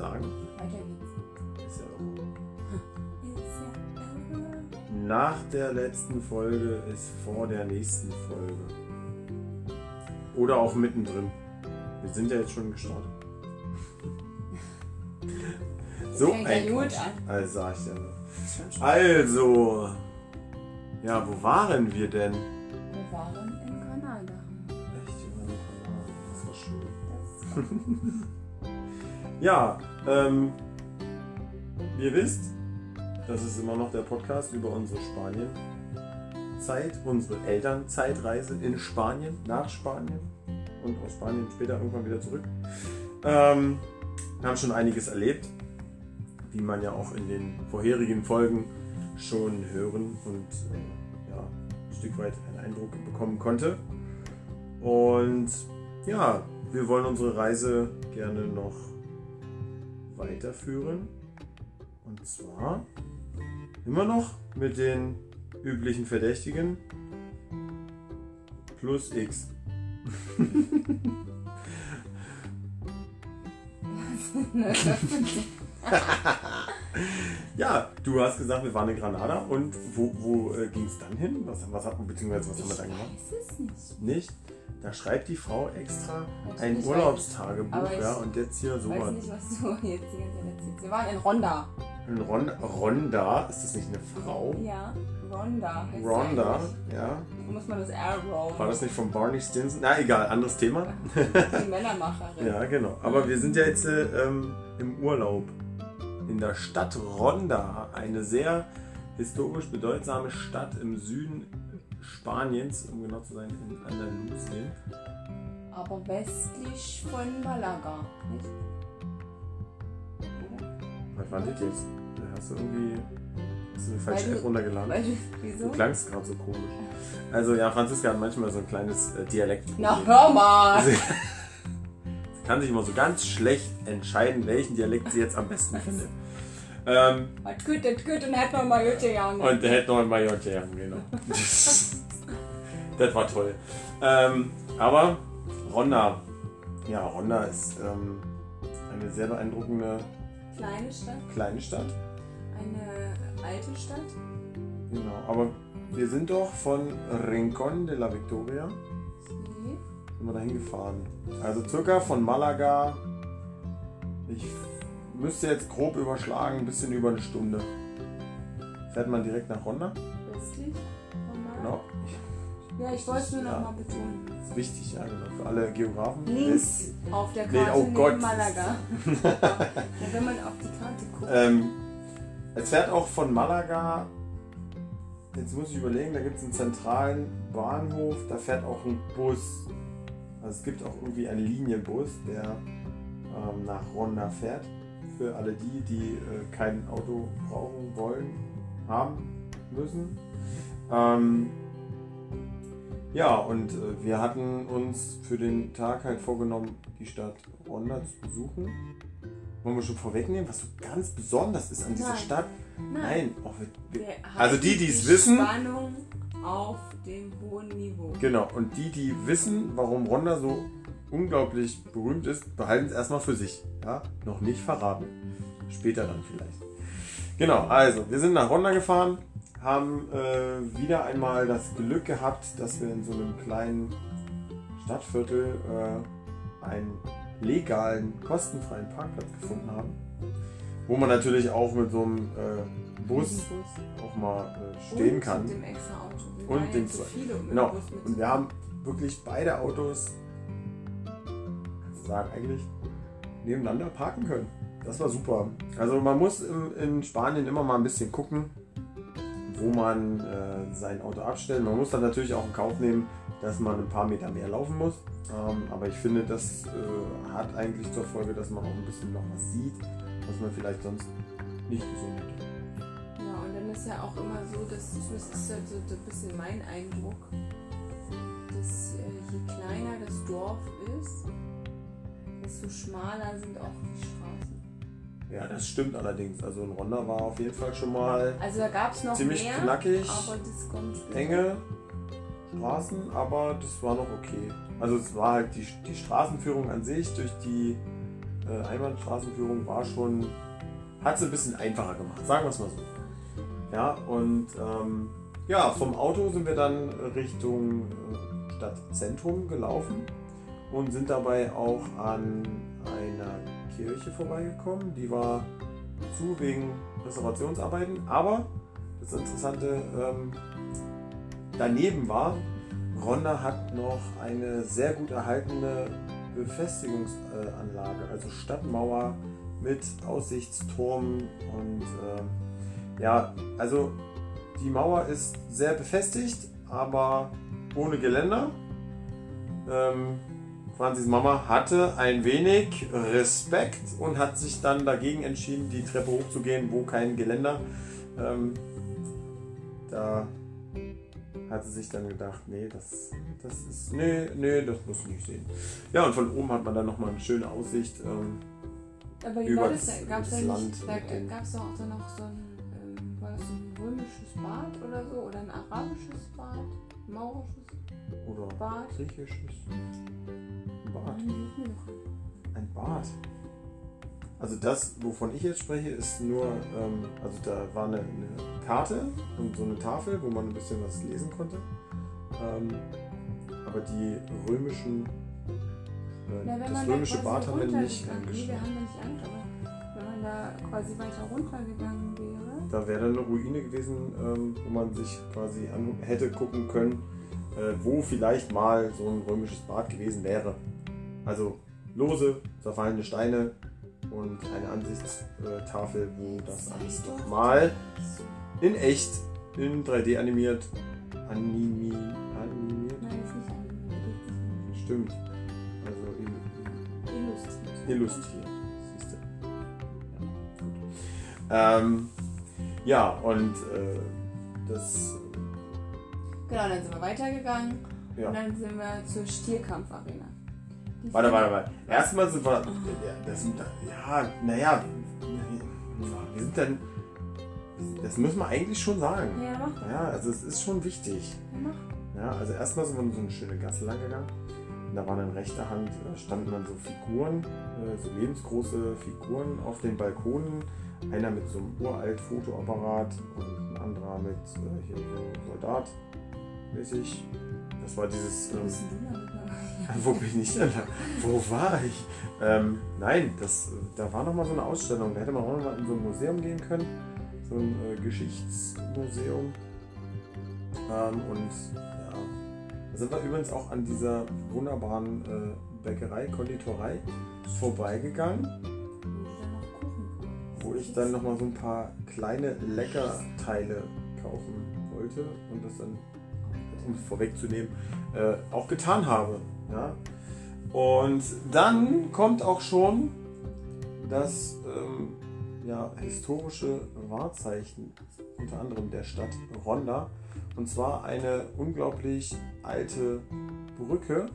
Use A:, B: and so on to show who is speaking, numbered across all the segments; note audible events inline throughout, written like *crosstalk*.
A: sagen.
B: Weiter geht's.
A: Ist ja irre. Nach der letzten Folge ist vor der nächsten Folge. Oder auch mittendrin. Wir sind ja jetzt schon gestartet. *laughs* So ein Quatsch. Also sag ich ja nur. Also, ja, wo waren wir denn?
B: Wir waren in Kanada.
A: Echt, wir waren in Kanada. Das war schön.
B: Das *laughs*
A: Ja, ähm, ihr wisst, das ist immer noch der Podcast über unsere Spanien-Zeit, unsere Elternzeitreise in Spanien, nach Spanien und aus Spanien später irgendwann wieder zurück. Ähm, wir haben schon einiges erlebt, wie man ja auch in den vorherigen Folgen schon hören und äh, ja, ein Stück weit einen Eindruck bekommen konnte. Und ja, wir wollen unsere Reise gerne noch weiterführen. Und zwar immer noch mit den üblichen Verdächtigen plus X. *laughs* *laughs* ja, du hast gesagt, wir waren in Granada und wo, wo äh, ging es dann hin? Was, was hat, beziehungsweise was haben wir
B: ich
A: dann gemacht?
B: weiß es nicht.
A: Nicht? Da schreibt die Frau extra ein Urlaubstagebuch,
B: ich
A: ja, und jetzt hier
B: Ich
A: so
B: weiß nicht, was du *laughs* jetzt Zeit erzählst. Wir waren in Ronda.
A: Ein Ron Ronda, ist das nicht eine Frau?
B: Ja, Ronda. heißt
A: Ronda, ja.
B: Da muss man das R rollen.
A: War das nicht von Barney Stinson? Na egal, anderes Thema. *laughs*
B: Die Männermacherin.
A: Ja, genau. Aber wir sind ja jetzt äh, ähm, im Urlaub in der Stadt Ronda, eine sehr historisch bedeutsame Stadt im Süden Spaniens, um genau zu sein, in Andalusien.
B: Aber westlich von Malaga. Nicht?
A: Was war das jetzt? Da hast du irgendwie hast du eine falsche App runtergeladen.
B: Weil du,
A: klangst gerade so komisch. Also ja, Franziska hat manchmal so ein kleines äh, Dialekt.
B: Na hör mal! *laughs*
A: Sie kann sich immer so ganz schlecht entscheiden, welchen Dialekt sie jetzt am besten findet. Ähm,
B: Was gut, das gut und hat noch mal Jutta Jange.
A: und der hätte noch ein Majotte haben, genau. das war toll. Ähm, aber Ronda, ja, Ronda ist ähm, eine sehr beeindruckende
B: Kleine Stadt,
A: kleine Stadt.
B: eine alte Stadt.
A: Genau, aber wir sind doch von Rincón de la Victoria sind wir dahin gefahren. Also circa von Malaga, ich müsste jetzt grob überschlagen, ein bisschen über eine Stunde. Fährt man direkt nach Ronda?
B: Westlich.
A: Genau.
B: Ja, ich wollte es nur noch
A: Ja.
B: mal betonen.
A: Das ist wichtig, ja, genau. Für alle Geografen.
B: Links auf der
A: Nee,
B: Karte
A: oh
B: neben
A: Gott.
B: Malaga. *laughs* ja, wenn man auf die Karte guckt.
A: Ähm, es fährt auch von Malaga, jetzt muss ich überlegen, da gibt es einen zentralen Bahnhof, da fährt auch ein Bus. Also es gibt auch irgendwie einen Linienbus, der ähm, nach Ronda fährt. Für alle die, die äh, kein Auto brauchen wollen, haben müssen. Ähm, ja, und äh, wir hatten uns für den Tag halt vorgenommen, die Stadt Ronda zu besuchen. Wollen wir schon vorwegnehmen, was so ganz besonders ist an dieser
B: Nein.
A: Stadt? Nein. Oh, wir, wir, also die, die es wissen-
B: Spannung auf dem hohen Niveau.
A: Genau, und die, die wissen, warum Ronda so unglaublich berühmt ist, behalten es erstmal für sich. Ja? Noch nicht verraten. Später dann vielleicht. Genau, also wir sind nach Ronda gefahren, haben äh, wieder einmal das Glück gehabt, dass wir in so einem kleinen Stadtviertel äh, einen legalen, kostenfreien Parkplatz gefunden haben. Wo man natürlich auch mit so einem äh, Bus auch mal äh, stehen
B: und
A: kann.
B: Mit dem extra Auto.
A: Und dem
B: so
A: Genau. Und wir haben wirklich beide Autos, sagen, eigentlich nebeneinander parken können. Das war super. Also man muss im, in Spanien immer mal ein bisschen gucken, wo man äh, sein Auto abstellt. Man muss dann natürlich auch in Kauf nehmen, dass man ein paar Meter mehr laufen muss. Ähm, aber ich finde, das äh, hat eigentlich zur Folge, dass man auch ein bisschen noch was sieht, was man vielleicht sonst nicht gesehen hätte.
B: Ja, und dann ist ja auch immer so, dass das ist halt so ein bisschen mein Eindruck, dass äh, je kleiner das Dorf ist, desto schmaler sind auch die Straßen.
A: Ja, das stimmt allerdings. Also in Ronda war auf jeden Fall schon mal
B: Also da gab es noch
A: ziemlich
B: mehr,
A: knackig. enge Straßen, aber das war noch okay. Also es war halt die, die Straßenführung an sich durch die äh, Einbahnstraßenführung war schon, hat es ein bisschen einfacher gemacht, sagen wir es mal so. Ja, und ähm, ja, vom Auto sind wir dann Richtung äh, Stadtzentrum gelaufen und sind dabei auch an einer Kirche vorbeigekommen. Die war zu wegen Restaurationsarbeiten, aber das Interessante ähm, daneben war, Ronda hat noch eine sehr gut erhaltene Befestigungsanlage, also Stadtmauer mit Aussichtsturm und äh, ja, also die Mauer ist sehr befestigt, aber ohne Geländer. Ähm, Franzis Mama hatte ein wenig Respekt und hat sich dann dagegen entschieden, die Treppe hochzugehen, wo kein Geländer. Ähm, da hat sie sich dann gedacht, nee, das, das ist, nee, nee, das muss ich nicht sehen. Ja, und von oben hat man dann nochmal eine schöne Aussicht. Ähm,
B: Aber wie
A: über das-
B: es
A: das
B: da
A: Land
B: nicht, da gab es auch dann noch so ein, ähm, war das ein römisches Bad oder so? Oder ein arabisches Bad? Maurisches
A: oder
B: Bad?
A: griechisches Bad. Ein Bad. Also das, wovon ich jetzt spreche, ist nur, ähm, also da war eine, eine Karte und so eine Tafel, wo man ein bisschen was lesen konnte. Ähm, aber die römischen, äh,
B: Na,
A: das
B: da
A: römische
B: quasi
A: Bad haben wir nicht angeschaut.
B: wir haben da nicht angeschaut. aber Wenn man da quasi weiter runtergegangen wäre.
A: Da wäre dann eine Ruine gewesen, ähm, wo man sich quasi hätte gucken können, wo vielleicht mal so ein römisches Bad gewesen wäre. Also lose, zerfallene Steine und eine Ansichtstafel, wo das alles
B: doch.
A: noch mal in echt, in 3D animiert, animi, animiert,
B: Nein, ist nicht animiert.
A: stimmt. Also in,
B: Illustriert.
A: illustriert. Siehst du. Ja, gut. Ähm, ja, und äh, das.
B: Genau, dann sind wir weitergegangen
A: Ja.
B: und dann sind wir zur Stierkampfarena. Die
A: Warte, warte, warte. Erstmal sind wir. Ja, das, ja naja. Wir sind dann. Das müssen wir eigentlich schon sagen.
B: Ja, mach.
A: Ja, also es ist schon wichtig.
B: Ja, mach.
A: Ja, also erstmal sind wir so eine schöne Gasse lang gegangen. Und da waren in rechter Hand, standen dann so Figuren, äh, so lebensgroße Figuren auf den Balkonen. Einer mit so einem uralt Fotoapparat und ein anderer mit äh, hier so Soldat mäßig. Das war dieses.
B: Wo
A: Ähm, *laughs* wo bin ich denn da? Wo war ich? Ähm, nein, das, da war noch mal so eine Ausstellung. Da hätte man auch noch mal in so ein Museum gehen können. So ein äh, Geschichtsmuseum. Ähm, und ja, da sind wir übrigens auch an dieser wunderbaren äh, Bäckerei, Konditorei vorbeigegangen,
B: Wo
A: ich dann noch mal so ein paar kleine Leckerteile kaufen wollte und das dann um es vorwegzunehmen, äh, auch getan habe. Ja? Und dann kommt auch schon das ähm, ja, historische Wahrzeichen, unter anderem der Stadt Ronda. Und zwar eine unglaublich alte Brücke,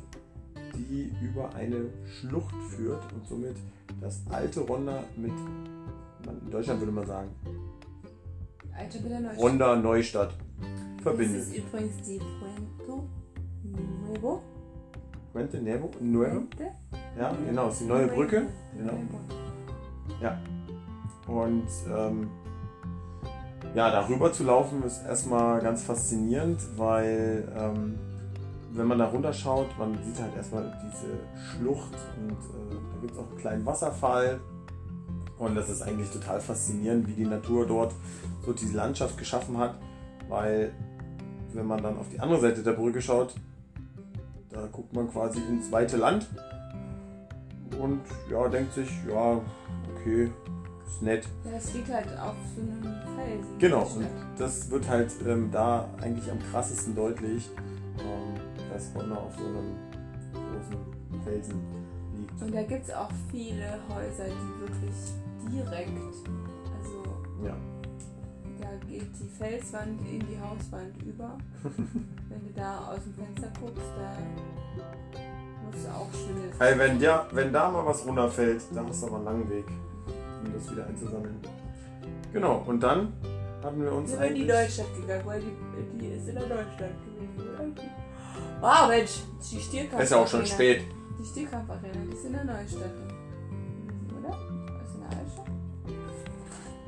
A: die über eine Schlucht führt und somit das alte Ronda mit, in Deutschland würde man sagen,
B: Alte.
A: Ronda Neustadt verbindet.
B: Das ist übrigens die Puento Nuevo.
A: Puente Nuevo? Nuevo?
B: Puente
A: Ja, genau, ist die neue Brücke. Genau.
B: Nuevo.
A: Und ähm, ja, darüber zu laufen ist erstmal ganz faszinierend, weil ähm, wenn man da runterschaut, man sieht halt erstmal diese Schlucht und äh, da gibt es auch einen kleinen Wasserfall. Und das ist eigentlich total faszinierend, wie die Natur dort so diese Landschaft geschaffen hat, weil wenn man dann auf die andere Seite der Brücke schaut, da guckt man quasi ins weite Land und ja, denkt sich, ja, okay, ist nett.
B: Ja, das liegt halt auf so einem Felsen.
A: Genau, und das wird halt ähm, da eigentlich am krassesten deutlich, ähm, dass Honda auf so einem großen Felsen liegt.
B: Und da gibt es auch viele Häuser, die wirklich direkt, also
A: Ja,
B: geht die Felswand in die Hauswand über. *laughs* Wenn du da aus dem Fenster guckst, da musst du auch schwindeln.
A: Ey, wenn, der, wenn da mal was runterfällt, dann hast du aber einen langen Weg, um das wieder einzusammeln. Genau, und dann hatten wir uns
B: sind wir in die. Neustadt gegangen, weil die, die ist in der Neustadt gewesen, oder? Wow, Mensch, die Stierkampf.
A: ist ja auch schon spät.
B: Die Stierkampfarena, die ist in der Neustadt. der Altstadt?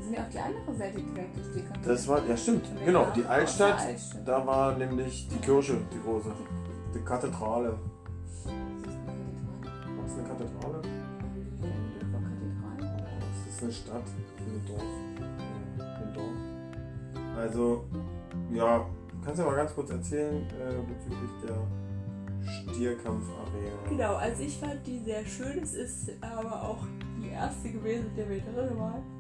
B: Sind ja auf die andere Seite gegangen, durch die Kanzlei.
A: Das war, ja stimmt, genau, die Altstadt,
B: Altstadt.
A: da war nämlich die Kirche, die große, die Kathedrale.
B: Das ist eine Kathedrale.
A: Was ist eine Kathedrale? Das ist eine Stadt, ein Dorf. Ein Dorf. Also, ja, kannst du mal ganz kurz erzählen äh, bezüglich der Stierkampfarena?
B: Genau, also ich fand die sehr schön. Es ist aber auch die erste gewesen, der wir drin waren.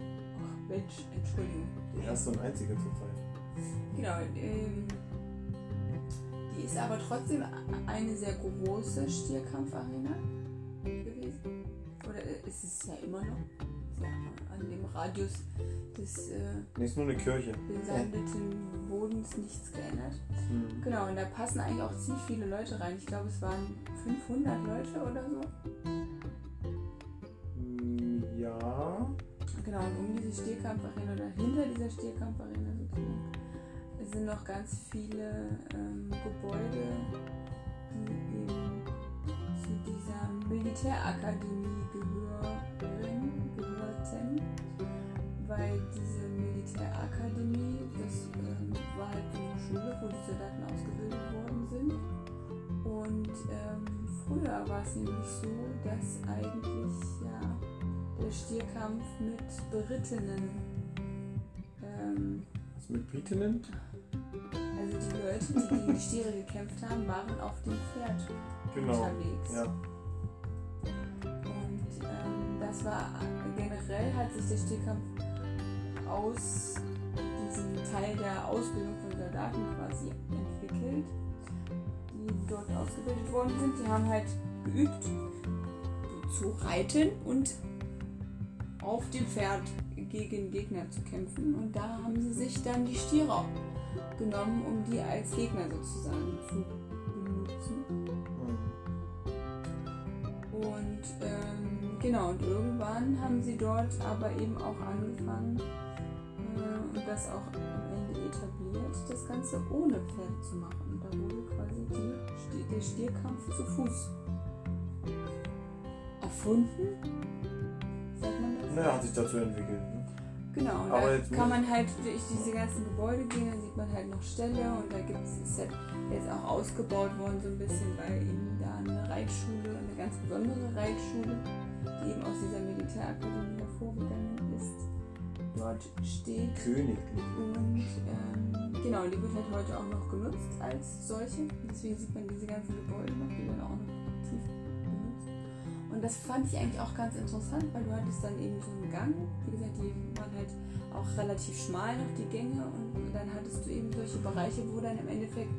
B: Mensch, Entschuldigung.
A: Die erste und einzige zurzeit.
B: Genau, ähm, die ist aber trotzdem eine sehr große Stierkampfarena gewesen. Oder äh, ist es ja immer noch. Ja an dem Radius des äh,
A: Nee, ist nur eine Kirche.
B: besandeten Bodens nichts geändert.
A: Hm.
B: Genau, und da passen eigentlich auch ziemlich viele Leute rein. Ich glaube, es waren 500 Leute oder so. Genau, und um diese Stierkampfarena oder hinter dieser Stierkampfarena sozusagen sind noch ganz viele ähm, Gebäude, die eben zu dieser Militärakademie gehören, gehörten. Weil diese Militärakademie, das ähm, war halt so eine Schule, wo die Soldaten ausgebildet worden sind. Und ähm, früher war es nämlich so, dass eigentlich ja der Stierkampf mit berittenen, ähm,
A: Was mit Britinnen?
B: also die Leute, die gegen die Stiere gekämpft haben, waren auf dem Pferd
A: Genau.
B: unterwegs.
A: Ja.
B: Und ähm, das war generell hat sich der Stierkampf aus diesem Teil der Ausbildung von Soldaten quasi entwickelt, die dort ausgebildet worden sind. Die haben halt geübt zu reiten und auf dem Pferd gegen Gegner zu kämpfen. Und da haben sie sich dann die Stiere genommen, um die als Gegner sozusagen zu benutzen. Und ähm, genau, und irgendwann haben sie dort aber eben auch angefangen äh, und das auch am Ende etabliert, das Ganze ohne Pferd zu machen. Und da wurde quasi die, der Stierkampf zu Fuß erfunden.
A: Naja, hat sich dazu entwickelt. Ne?
B: Genau, und
A: Aber
B: da kann man halt durch diese ganzen Gebäude gehen, dann sieht man halt noch Ställe und da gibt es, ist halt jetzt auch ausgebaut worden so ein bisschen, weil eben da eine Reitschule, eine ganz besondere Reitschule, die eben aus dieser Militärakademie hervorgegangen ist, dort steht.
A: Königlich.
B: Und ähm, genau, die wird halt heute auch noch genutzt als solche. Deswegen sieht man diese ganzen Gebäude noch, die werden auch noch. Und das fand ich eigentlich auch ganz interessant, weil du hattest dann eben so einen Gang. Wie gesagt, die waren halt auch relativ schmal noch, die Gänge. Und dann hattest du eben solche Bereiche, wo dann im Endeffekt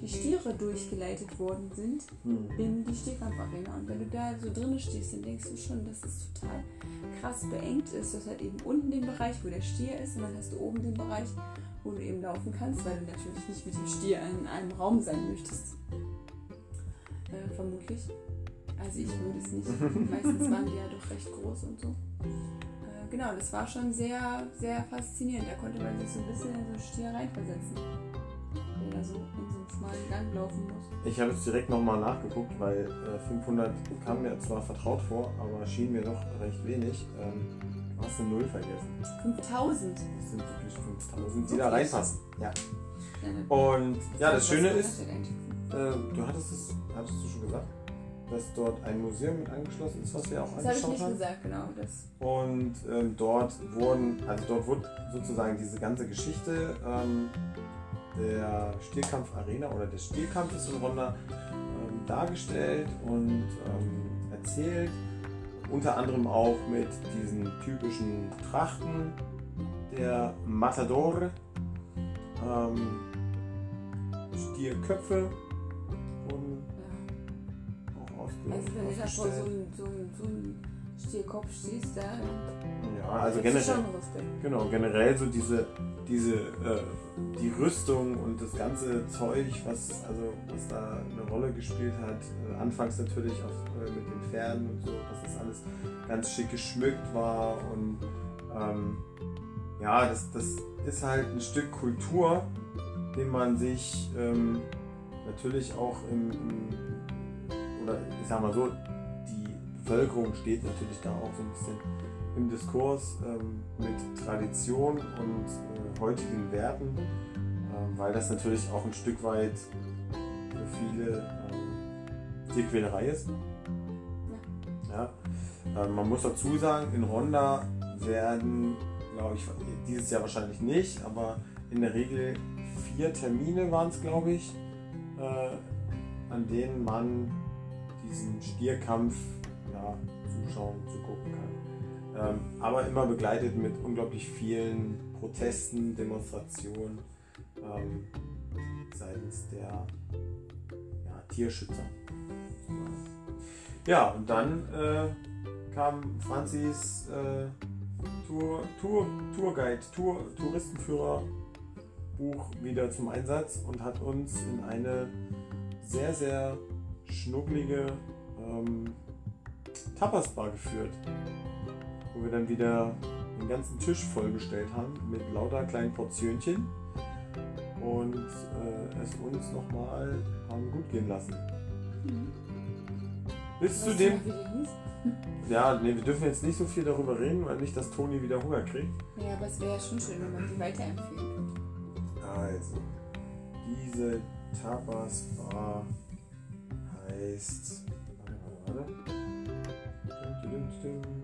B: die Stiere durchgeleitet worden sind
A: Hm.
B: in die Stehkampfarena. Und wenn du da so drinnen stehst, dann denkst du schon, dass es total krass beengt ist. Du hast halt eben unten den Bereich, wo der Stier ist, und dann hast du oben den Bereich, wo du eben laufen kannst, weil du natürlich nicht mit dem Stier in einem Raum sein möchtest. Äh, vermutlich. Also ich würde es nicht. Meistens waren die ja doch recht groß und so. Äh, genau, das war schon sehr, sehr faszinierend. Da konnte man sich so ein bisschen in so einen Stier reinversetzen. Der da so in so einen schmalen Gang laufen muss.
A: Ich habe jetzt direkt nochmal nachgeguckt, weil äh, 500 kam mir zwar vertraut vor, aber schien mir doch recht wenig. Ähm, du hast eine Null vergessen.
B: 5000.
A: Das sind wirklich 5000, die da reinpassen. Ja.
B: Ne.
A: Und ja, das Schöne ist, äh, du hattest es, hattest du schon gesagt, dass dort ein Museum mit angeschlossen ist, was wir auch
B: Das habe ich
A: angeschaut
B: nicht
A: haben.
B: gesagt, genau. Das.
A: Und ähm, dort wurden, also dort wurde sozusagen diese ganze Geschichte ähm, der Stierkampf-Arena oder des Stierkampfes in Ronda ähm, dargestellt und ähm, erzählt. Unter anderem auch mit diesen typischen Trachten der Matador, ähm, Stierköpfe
B: Also wenn du da vor so einem so einem- so Stierkopf stehst, da
A: Ja, also generell. Genau, generell so diese, diese äh, die Rüstung und das ganze Zeug, was, also, was da eine Rolle gespielt hat. Äh, anfangs natürlich auf, äh, mit den Pferden und so, dass das alles ganz schick geschmückt war. Und ähm, ja, das, das ist halt ein Stück Kultur, den man sich ähm, natürlich auch im, im, ich sag mal so, die Bevölkerung steht natürlich da auch so ein bisschen im Diskurs ähm, mit Tradition und äh, heutigen Werten, ähm, weil das natürlich auch ein Stück weit für viele ähm, Tierquälerei ist. Ja. Ähm, man muss dazu sagen, in Ronda werden, glaube ich, dieses Jahr wahrscheinlich nicht, aber in der Regel vier Termine waren es, glaube ich, äh, an denen man diesen Stierkampf ja, zuschauen, zugucken kann. Ähm, aber immer begleitet mit unglaublich vielen Protesten, Demonstrationen ähm, seitens der ja, Tierschützer. Ja, und dann äh, kam Franzis äh, Tour, Tour, Tourguide, Tour, Touristenführer Buch wieder zum Einsatz und hat uns in eine sehr, sehr schnucklige ähm, Tapas-Bar geführt, wo wir dann wieder den ganzen Tisch vollgestellt haben mit lauter kleinen Portionchen und äh, es uns nochmal haben gut gehen lassen. Mhm. Bis zu dem. *laughs* Ja, nee, wir dürfen jetzt nicht so viel darüber reden, weil nicht, dass Toni wieder Hunger kriegt.
B: Ja, aber es wäre ja schon schön, wenn man die weiterempfehlen könnte.
A: Also, diese Tapas Bar heißt. Warte, warte. Dum, dum, dum.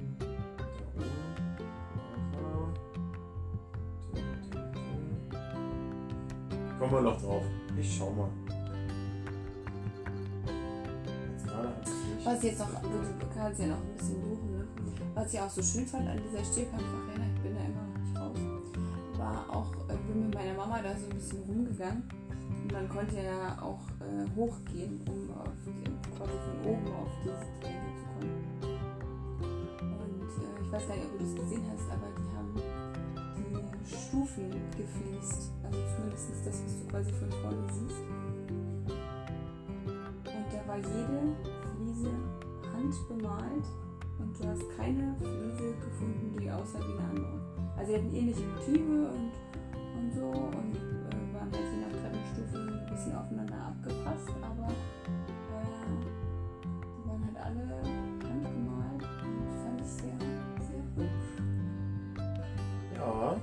A: Kommen wir noch drauf. Ich schau mal.
B: Was ich jetzt noch, du kannst ja noch ein bisschen suchen, ne? Was ich auch so schön fand an dieser Stierkampfarena, ich bin da immer noch nicht raus, war auch, ich äh, bin mit meiner Mama da so ein bisschen rumgegangen. Man konnte ja auch äh, hochgehen, um auf den, quasi von oben auf diese Tränke zu kommen. Und äh, ich weiß gar nicht, ob du das gesehen hast, aber die haben die Stufen gefliest. Also zumindest das, was du quasi von vorne siehst. Und da war jede Fliese handbemalt und du hast keine Fliese gefunden, die aussah wie eine andere. Also sie hatten ähnliche Motive und, und so und äh, waren halt je nach Treppenstufen ein bisschen aufeinander abgepasst, aber äh, die waren halt alle handgemalt und fand ich sehr, sehr hübsch.
A: Ja.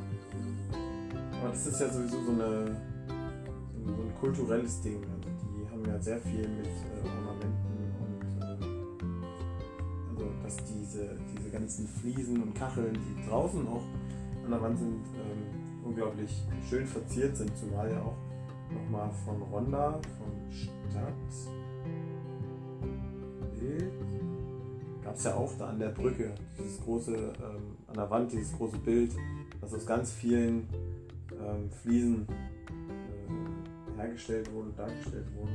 A: Aber das ist ja sowieso so, eine, so ein kulturelles Ding. Also die haben ja sehr viel mit äh, dass diese, diese ganzen Fliesen und Kacheln, die draußen auch an der Wand sind, ähm, unglaublich schön verziert sind, zumal ja auch nochmal von Ronda, von Stadt gab es ja auch da an der Brücke, dieses große, ähm, an der Wand, dieses große Bild, das aus ganz vielen ähm, Fliesen äh, hergestellt wurde, dargestellt wurde.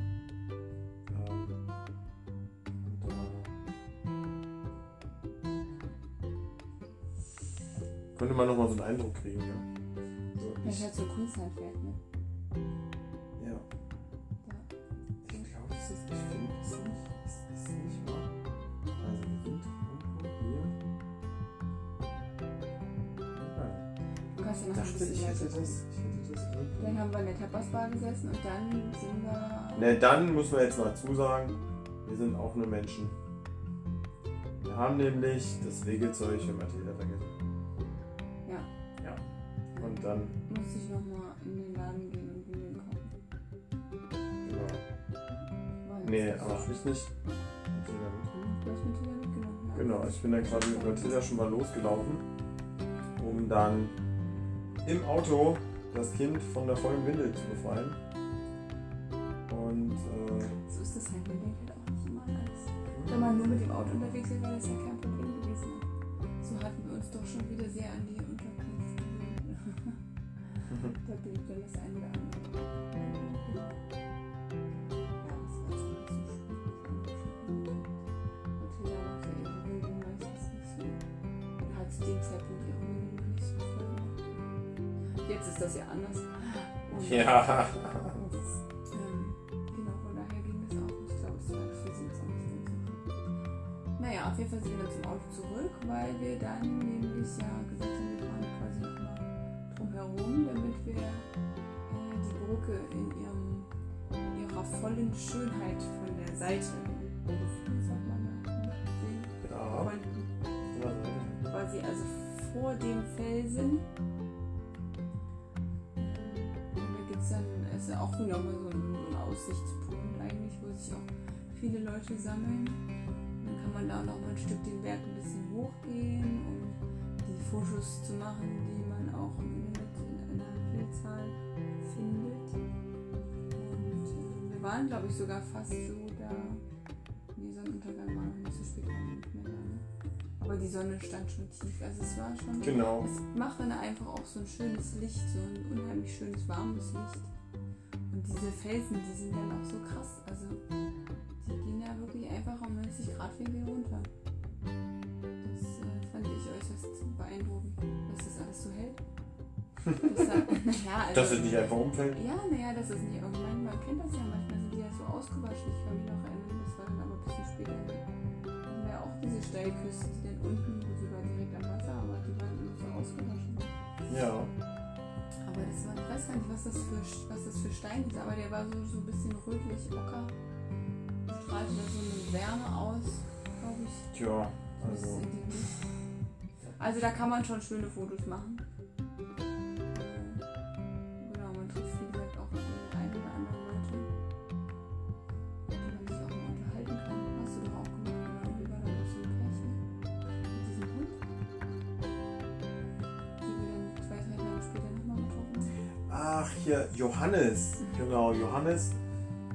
A: Könnte man nochmal so einen Eindruck kriegen, ja.
B: So, das ist halt so Kunsthandwerk, ne? Das. Dann haben wir in der Tapasbar gesessen und dann sind wir.
A: Ne, dann muss man jetzt mal zusagen, wir sind auch nur Menschen. Wir haben nämlich das Wegezeug für Mathilda vergessen dann.
B: Muss ich nochmal in den Laden gehen und Nudeln kaufen.
A: Genau. Nee, aber ich nicht. Ja. Genau, ich bin dann quasi mit Matilda schon mal losgelaufen, um dann im Auto das Kind von der vollen Windel zu befreien. Und äh,
B: so ist das halt, man denkt halt auch nicht immer alles. Wenn man nur mit dem Auto unterwegs ist, wäre das ja kein Problem gewesen. So hatten wir uns doch schon wieder sehr an die *laughs* da bin ich dann das eine oder andere. *laughs* Jetzt ist das ja anders.
A: Und ja. Das,
B: ähm, genau, von daher ging das auch. Ich glaube, es war für sie jetzt auch nicht ganz so. Naja, auf jeden Fall sind wir dann zum Auto zurück, weil wir dann nämlich ja gesagt haben, wir fahren quasi nochmal drumherum, damit wir äh, die Brücke in, ihrem, in ihrer vollen Schönheit von der Seite, sagt man da, sehen
A: ja.
B: konnten.
A: Ja.
B: Quasi quasi also vor dem Felsen. Auch wieder mal so ein, so ein Aussichtspunkt eigentlich, wo sich auch viele Leute sammeln. Dann kann man da noch mal ein Stück den Berg ein bisschen hochgehen, um die Fotos zu machen, die man auch in einer Vielzahl findet. Und äh, wir waren, glaube ich, sogar fast so da. Nee, Sonnenuntergang war noch nicht so spät, war nicht mehr da. Ne? Aber die Sonne stand schon tief. Also es war schon.
A: Genau.
B: Es macht dann einfach auch so ein schönes Licht, so ein unheimlich schönes warmes Licht. Und diese Felsen, die sind dann auch so krass. Also die gehen ja wirklich einfach um 90 Grad Winkel runter. Das äh, fand ich äußerst beeindruckend, dass das alles so hält. Das, naja, *laughs* *laughs* also,
A: Dass es nicht einfach umfällt.
B: ja, naja, das ist nicht irgendwann. Man kennt das ja manchmal, sind die ja so ausgewaschen. Ich kann mich noch erinnern, das war dann aber ein bisschen später. Da haben wir ja auch diese Steilküste, die dann unten, wo sie war direkt am Wasser, aber die waren immer so ausgewaschen.
A: Ja.
B: Aber das war, ich weiß gar nicht, was das für, was das für Stein ist, aber der war so, so ein bisschen rötlich, ocker. Strahlte da so eine Wärme aus, glaube ich.
A: Tja,
B: Das
A: also.
B: Also da kann man schon schöne Fotos machen.
A: Hier, Johannes. Genau, Johannes.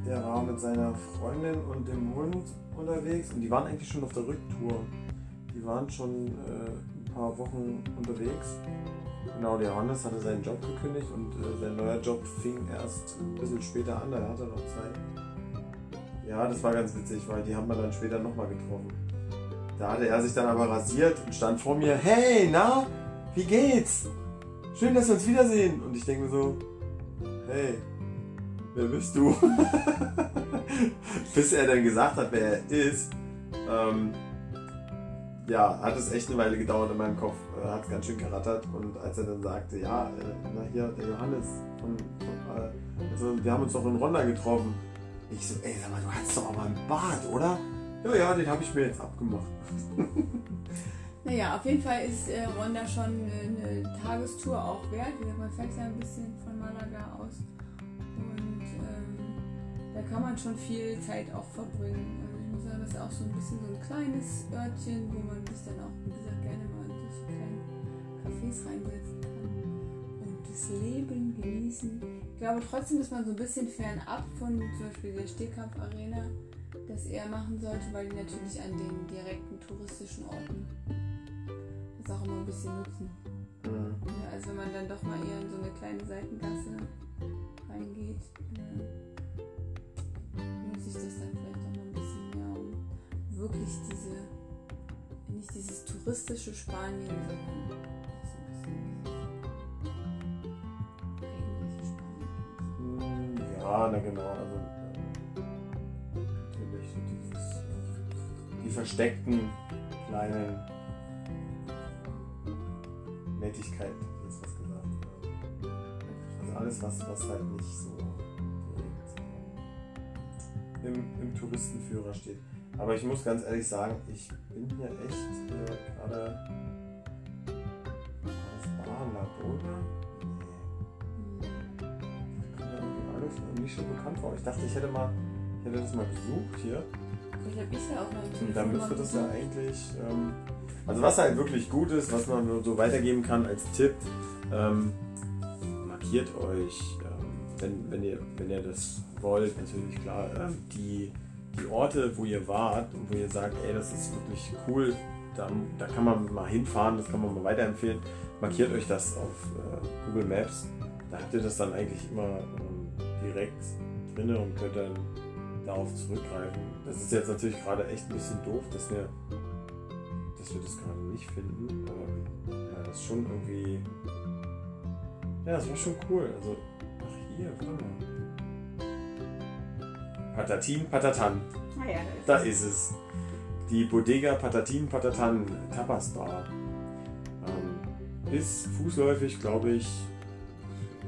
A: Der war mit seiner Freundin und dem Hund unterwegs und die waren eigentlich schon auf der Rücktour. Die waren schon äh, ein paar Wochen unterwegs. Genau, der Johannes hatte seinen Job gekündigt und äh, sein neuer Job fing erst ein bisschen später an, da hatte er noch Zeit. Ja, das war ganz witzig, weil die haben wir dann später nochmal getroffen. Da hatte er sich dann aber rasiert und stand vor mir, hey, na, wie geht's? Schön, dass wir uns wiedersehen. Und ich denke mir so, hey, wer bist du? *laughs* Bis er dann gesagt hat, wer er ist, ähm, ja, hat es echt eine Weile gedauert in meinem Kopf. Äh, hat es ganz schön gerattert. Und als er dann sagte, ja, äh, na hier, der Johannes, von, von, äh, also, wir haben uns doch in Ronda getroffen. Ich so, ey, sag mal, du hast doch aber einen Bart, oder? Ja, ja, den habe ich mir jetzt abgemacht. *laughs*
B: Naja, auf jeden Fall ist äh, Ronda schon eine, eine Tagestour auch wert. Wie gesagt, man fährt ja ein bisschen von Malaga aus. Und ähm, da kann man schon viel Zeit auch verbringen. Also ich muss sagen, das ist auch so ein bisschen so ein kleines Örtchen, wo man sich dann auch, wie gesagt, gerne mal in solche kleinen Cafés reinsetzen kann und das Leben genießen. Ich glaube trotzdem, dass man so ein bisschen fernab von zum Beispiel der Stehkampf-Arena das eher machen sollte, weil die natürlich an den direkten touristischen Orten auch immer ein bisschen nutzen.
A: Mhm.
B: Ja, also wenn man dann doch mal eher in so eine kleine Seitengasse reingeht, äh, lohnt sich das dann vielleicht auch mal ein bisschen mehr, um wirklich diese, nicht dieses touristische Spanien, sondern so ein bisschen.
A: Mm, Ja, na genau. Also, äh, natürlich so dieses, äh, die versteckten kleinen Nettigkeit, jetzt was gesagt. Also alles, was, was halt nicht so direkt im, im Touristenführer steht. Aber ich muss ganz ehrlich sagen, ich bin hier echt äh, gerade. Das Bar La Boda? Nee alles nicht so bekannt vor. Ich dachte, ich hätte mal, ich hätte das mal gesucht hier.
B: Vielleicht habe ich ja auch noch
A: Und dann müsste das ja eigentlich. Ähm, also was halt wirklich gut ist, was man so weitergeben kann als Tipp, ähm, markiert euch, ähm, wenn, wenn, ihr, wenn ihr das wollt, natürlich klar, ähm, die, die Orte, wo ihr wart und wo ihr sagt, ey, das ist wirklich cool, da, da kann man mal hinfahren, das kann man mal weiterempfehlen. Markiert euch das auf äh, Google Maps. Da habt ihr das dann eigentlich immer ähm, direkt drin und könnt dann darauf zurückgreifen. Das ist jetzt natürlich gerade echt ein bisschen doof, dass wir, dass wir das gerade nicht finden. Ähm, ja, das ist schon irgendwie. Ja, das war schon cool. Also, ach hier, warte mal. Patatin, Patatan.
B: Ah ja,
A: Da
B: da ist
A: ist es. Die Bodega Patatin Patatan Tapas Bar. Ähm, ist fußläufig, glaube ich,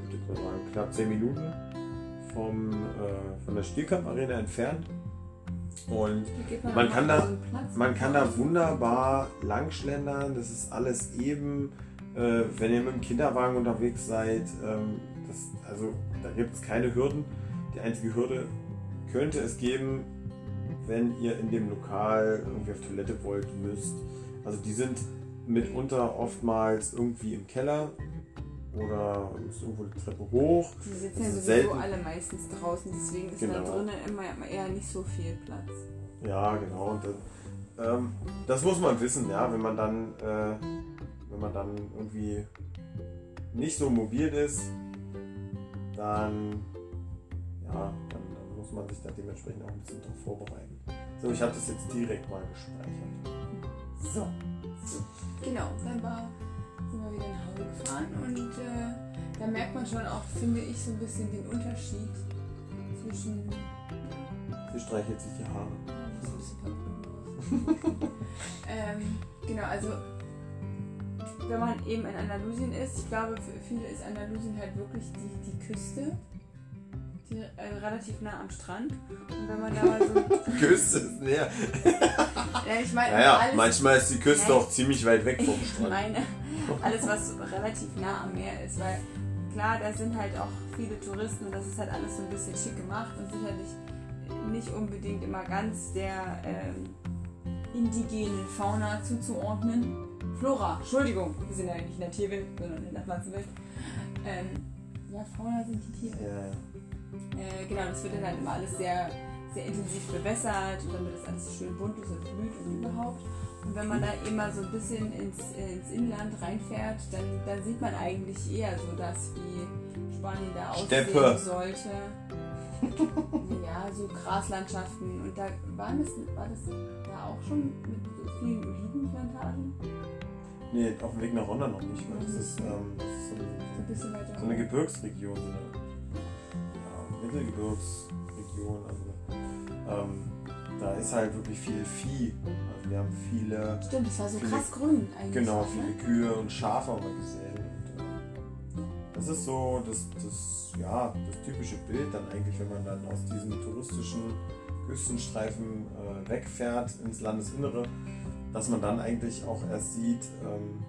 A: würde ich mal sagen, knapp 10 Minuten vom, äh, von der Stierkamp Arena entfernt. Und Man kann da- man kann da wunderbar langschlendern, das ist alles eben. Äh, wenn ihr mit dem Kinderwagen unterwegs seid, ähm, das, also da gibt es keine Hürden. Die einzige Hürde könnte es geben, wenn ihr in dem Lokal irgendwie auf Toilette wollt, müsst. Also die sind mitunter oftmals irgendwie im Keller oder müsst irgendwo die Treppe hoch.
B: Die sitzen ja sowieso
A: selten.
B: alle meistens draußen, deswegen ist da
A: Genau.
B: drinnen immer eher nicht so viel Platz.
A: Ja, genau. Und dann, ähm, das muss man wissen, ja, wenn man dann, äh, wenn man dann irgendwie nicht so mobil ist, dann, ja, dann, dann muss man sich da dementsprechend auch ein bisschen drauf vorbereiten. So, ich habe das jetzt direkt mal gespeichert. So.
B: Genau, dann war, sind wir wieder nach Hause gefahren und äh, da merkt man schon auch, finde ich, so ein bisschen den Unterschied zwischen.
A: Sie streichelt sich die Haare.
B: So ein bisschen verbunden. *laughs* ähm, genau, also wenn man eben in Andalusien ist, ich glaube, für viele ist Andalusien halt wirklich die, die Küste, die, äh, relativ nah am Strand. Und wenn man da mal so. *laughs*
A: Küste ist näher. *laughs*
B: ja, ich meine,
A: Naja,
B: alles,
A: manchmal ist die Küste auch ziemlich weit weg vom
B: Ich *laughs*
A: Strand.
B: meine, alles, was relativ nah am Meer ist, weil klar, da sind halt auch viele Touristen und das ist halt alles so ein bisschen schick gemacht und sicherlich nicht unbedingt immer ganz der ähm, indigenen Fauna zuzuordnen. Flora, Entschuldigung, wir sind ja nicht in der Tierwelt, sondern in der Pflanzenwelt. Ähm, ja, Fauna sind die Tiere.
A: Ja.
B: Äh, genau, das wird dann halt immer alles sehr, sehr intensiv bewässert und damit das alles schön bunt ist und blüht und überhaupt. Und wenn man da mal so ein bisschen ins, äh, ins Inland reinfährt, dann, dann sieht man eigentlich eher so das, wie Spanien da aussehen
A: Steppe.
B: sollte. *laughs* ja, so Graslandschaften. Und da waren das, war das da auch schon mit so vielen Olivenplantagen?
A: Nee, auf dem Weg nach Ronda noch nicht, weil das ist, ähm, das ist so eine,
B: So ein bisschen weiter.
A: so eine Gebirgsregion, so eine ja, Mittelgebirgsregion. Also, ähm, da ist halt wirklich viel Vieh. Also wir haben viele,
B: Stimmt, das war so
A: viele-
B: krass grün eigentlich.
A: genau,
B: auch,
A: viele
B: ne?
A: Kühe und Schafe haben wir gesehen. Und, äh, das ist so das, das, ja, das typische Bild dann eigentlich, wenn man dann aus diesem touristischen Küstenstreifen äh, wegfährt ins Landesinnere, dass man dann eigentlich auch erst sieht, ähm,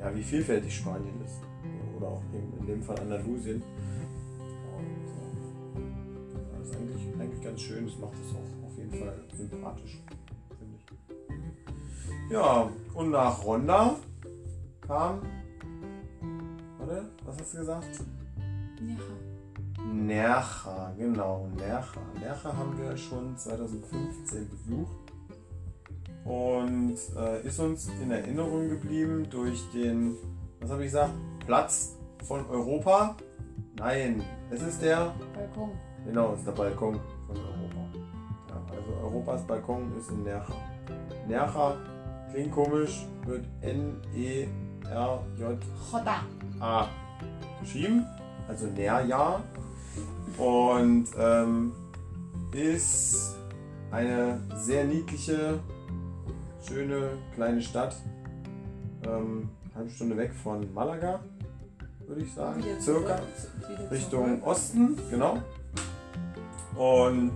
A: ja, wie vielfältig Spanien ist. Oder auch eben in dem Fall Andalusien. Ist eigentlich, eigentlich ganz schön, das macht es auch auf jeden Fall sympathisch, finde ich. Ja, und nach Ronda kam. Warte, was hast du gesagt?
B: Ja.
A: Nercha, genau, Nercha. Nercha haben wir schon 2015 besucht und äh, ist uns in Erinnerung geblieben durch den, was habe ich gesagt, Platz von Europa. Nein, es ist der,
B: Balkon.
A: Genau, ist der Balkon von Europa. Ja, also Europas Balkon ist in Nercha. Nercha klingt komisch, wird N-E-R-J
B: Joda.
A: A geschrieben, also Nährjahr. Und ähm, ist eine sehr niedliche, schöne kleine Stadt. Ähm, halbe Stunde weg von Malaga, würde ich sagen. Circa. Richtung. Osten, genau. Und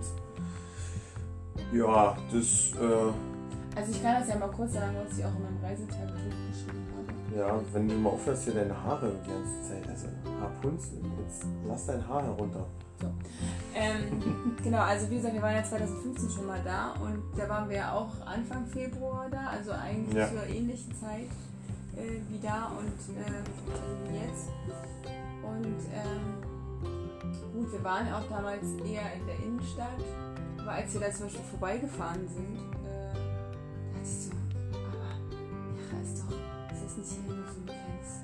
A: ja, das, äh,
B: Also ich kann das ja mal kurz sagen, was ich auch in meinem Reisetagebuch geschrieben habe.
A: ja, wenn du mal aufhörst, hier deine Haare die ganze Zeit, also Rapunzel, jetzt lass dein Haar herunter.
B: Ähm, *laughs* genau, also wie gesagt, wir waren ja 2015 schon mal da und da waren wir ja auch Anfang Februar da, also eigentlich
A: Ja.
B: zur ähnlichen Zeit äh, wie da und wie jetzt. Und ähm, gut, wir waren auch damals eher in der Innenstadt, aber als wir da zum Beispiel vorbeigefahren sind, äh, dachte ich so, aber ja, ist doch, ist das nicht hier nur so ein kleines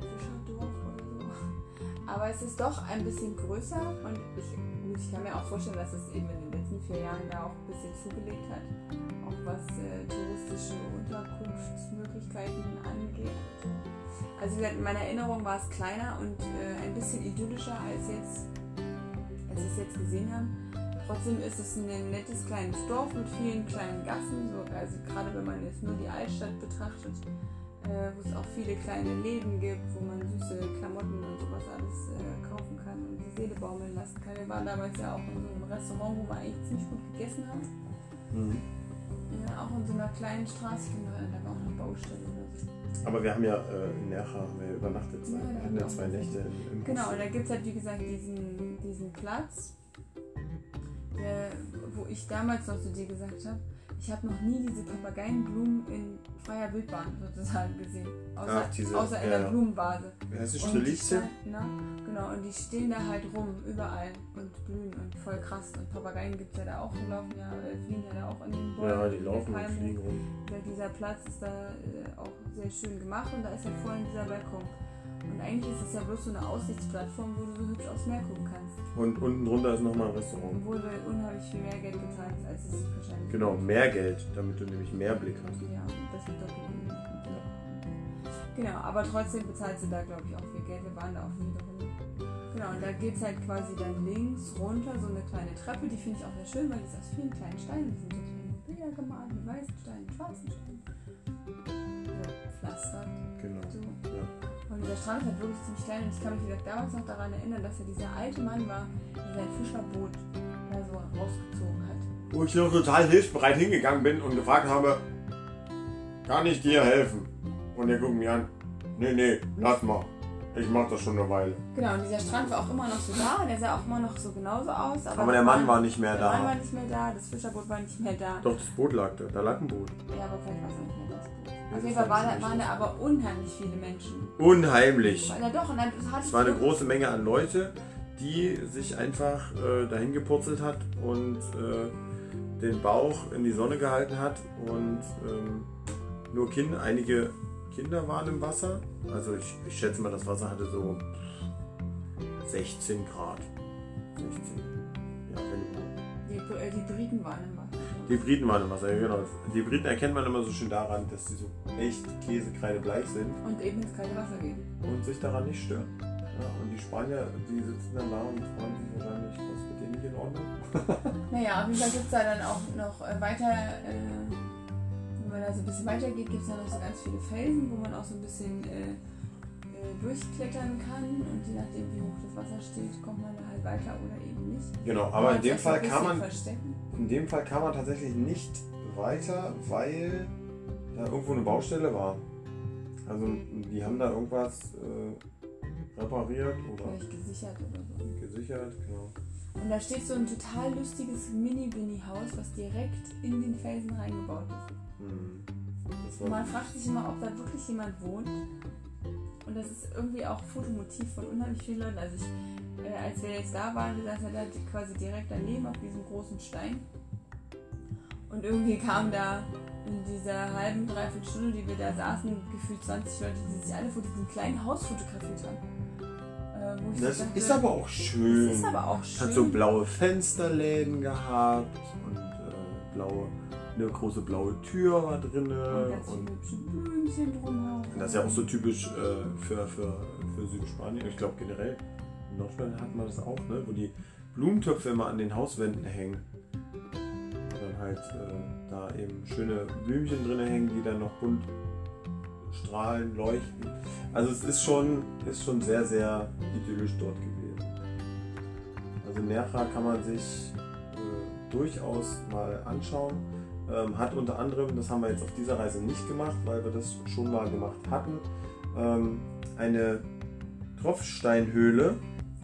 B: Fischerdorf oder so? Aber es ist doch ein bisschen größer und ich, gut, ich kann mir auch vorstellen, dass es eben in den letzten vier Jahren da auch ein bisschen zugelegt hat, auch was äh, touristische Unterkunftsmöglichkeiten angeht. Also wie gesagt, in meiner Erinnerung war es kleiner und äh, ein bisschen idyllischer als jetzt, als wir es jetzt gesehen haben. Trotzdem ist es ein nettes kleines Dorf mit vielen kleinen Gassen. So, also gerade wenn man jetzt nur die Altstadt betrachtet, äh, wo es auch viele kleine Läden gibt, wo man süße Klamotten und sowas alles äh, kaufen kann und die Seele baumeln lassen kann. Wir waren damals ja auch in so einem Restaurant, wo wir eigentlich ziemlich gut gegessen haben.
A: Mhm.
B: Ja, auch in so einer kleinen Straße, da war auch eine Baustelle.
A: Aber wir haben ja äh, in Nercha haben wir übernachtet, zwei,
B: Ja,
A: wir hatten ja zwei. Nächte im, im
B: Genau, und da gibt es halt wie gesagt diesen, diesen Platz, der, wo ich damals noch zu dir gesagt habe, ich habe noch nie diese Papageienblumen in freier Wildbahn sozusagen gesehen. Außer,
A: Ach, diese-
B: außer in
A: ja,
B: der. Blumenvase.
A: Wer heißt
B: die
A: Strelitzia?
B: stehen- na, genau, und die stehen da halt rum, überall und blühen und voll krass. Und Papageien gibt es ja da auch, die laufen ja, äh, fliegen ja da auch in den Bäumen.
A: Ja, die laufen und fliegen rum.
B: Ja, dieser Platz ist da äh, auch sehr schön gemacht und da ist ja vorhin dieser Balkon. Und eigentlich ist es ja bloß so eine Aussichtsplattform, wo du so hübsch aufs Meer gucken kannst.
A: Und unten drunter ist nochmal ein Restaurant.
B: Obwohl wir unheimlich viel mehr Geld bezahlt, als es wahrscheinlich
A: Genau, mehr Geld, damit du nämlich mehr Blick hast.
B: Ja, das wird doppelt. Genau, aber trotzdem bezahlst du da, glaube ich, auch viel Geld. Wir waren da auch nie drin. Genau, und da geht es halt quasi dann links runter, so eine kleine Treppe, die finde ich auch sehr schön, weil die ist aus vielen kleinen Steinen. Die sind so kleine Bilder gemalt, mit weißen Steinen, schwarzen Steinen. So, pflastert.
A: Genau.
B: So.
A: Ja.
B: Und dieser Strand ist halt wirklich ziemlich klein und ich kann mich wieder damals noch daran erinnern, dass er dieser alte Mann war, der sein Fischerboot da so rausgezogen hat.
A: Wo ich noch total hilfsbereit hingegangen bin und gefragt habe, kann ich dir helfen? Und er guckt mich an, nee, nee, lass mal. Ich mach das schon eine Weile.
B: Genau, und dieser Strand war auch immer noch so da, der sah auch immer noch so genauso aus. Aber,
A: Aber der Mann war nicht mehr
B: der Mann war
A: da.
B: nicht mehr da, das Fischerboot war nicht mehr da.
A: Doch, das Boot lag da. Da lag ein Boot.
B: Ja, aber vielleicht war es nicht mehr das Boot. Auf jeden Fall waren,
A: ich
B: da- waren
A: nicht.
B: da aber unheimlich viele Menschen.
A: Unheimlich.
B: Ja doch, und dann hatte
A: Es war eine große Menge an Leute, die sich einfach äh, dahin gepurzelt hat und äh, den Bauch in die Sonne gehalten hat und ähm, nur Kinder, einige Kinder waren im Wasser. Also ich, ich schätze mal, das Wasser hatte so 16 Grad. 16. Ja, wenn.
B: Die, äh, die Briten waren im Wasser.
A: Die Briten waren im Wasser, ja genau. Die Briten erkennt man immer so schön daran, dass sie so echt käsekreidebleich sind
B: Und eben ins kalte Wasser gehen.
A: und sich daran nicht stören. Ja, und die Spanier, die sitzen dann da und fragen sich wahrscheinlich, was mit denen nicht in Ordnung?
B: Naja, *laughs* auf jeden Fall gibt es da dann auch noch äh, weiter, äh, wenn man da so ein bisschen weiter geht, gibt es da noch so ganz viele Felsen, wo man auch so ein bisschen äh, durchklettern kann. Und je nachdem, wie hoch das Wasser steht, kommt man da halt weiter oder eben nicht.
A: Genau, aber in dem Fall kann man
B: Verstecken.
A: in dem Fall kann man tatsächlich nicht weiter, weil da irgendwo eine Baustelle war. Also die haben da irgendwas äh, repariert oder
B: Vielleicht gesichert oder so.
A: gesichert, genau.
B: Und da steht so ein total lustiges Mini-Bini-Haus, was direkt in den Felsen reingebaut ist.
A: Hm.
B: Und man fragt sich immer, ob da wirklich jemand wohnt. Und das ist irgendwie auch Fotomotiv von unheimlich vielen Leuten. Also ich, äh, als wir jetzt da waren, wir saßen da quasi direkt daneben auf diesem großen Stein. Und irgendwie kamen da in dieser halben, dreiviertel Stunde, die wir da saßen, gefühlt 20 Leute, die sich alle vor diesem kleinen Haus fotografiert haben. Äh,
A: das
B: so dachte,
A: ist aber auch schön.
B: das ist aber auch schön.
A: Hat so blaue Fensterläden gehabt und äh, blaue, eine große blaue Tür war drin.
B: und
A: Und, das ist ja auch so typisch äh, für, für, für Südspanien. Ich glaube generell in Nordspanien hat man das auch, ne? wo die Blumentöpfe immer an den Hauswänden hängen. Und dann halt äh, da eben schöne Blümchen drin hängen, die dann noch bunt strahlen, leuchten. Also es ist schon, ist schon sehr, sehr idyllisch dort gewesen. Also Nerja kann man sich äh, durchaus mal anschauen. Ähm, hat unter anderem, das haben wir jetzt auf dieser Reise nicht gemacht, weil wir das schon mal gemacht hatten, ähm, eine Tropfsteinhöhle,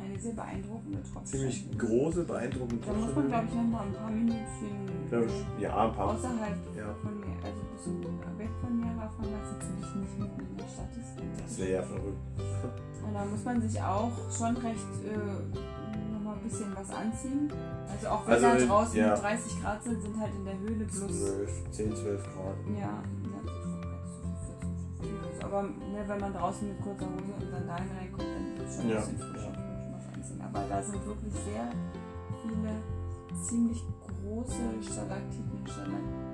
B: Eine sehr beeindruckende Tropfen.
A: ziemlich große, beeindruckende
B: Da muss man, glaube
A: Tropfsteinhöhle.
B: ich, noch mal ein paar Minütchen
A: Glaub ich, Ja, ein paar.
B: außerhalb
A: Ja.
B: von mir, also ein bisschen weg von fahren, weil es natürlich nicht mitten in der Stadt ist.
A: Das wäre ja verrückt.
B: Und da muss man sich auch schon recht äh, nochmal bisschen was anziehen. Also auch wenn
A: Also,
B: da draußen
A: ja.
B: 30 Grad sind, sind halt in der Höhle bloß.
A: 12, 10, 12 Grad.
B: Ja, ja, so 14, 15. aber ne, wenn man draußen mit kurzer Hose und Sandalen reinkommt, dann ist es schon
A: Ja.
B: ein bisschen frischer, anziehen. Aber da sind wirklich sehr viele ziemlich große Stalaktiten, Stalaktiten.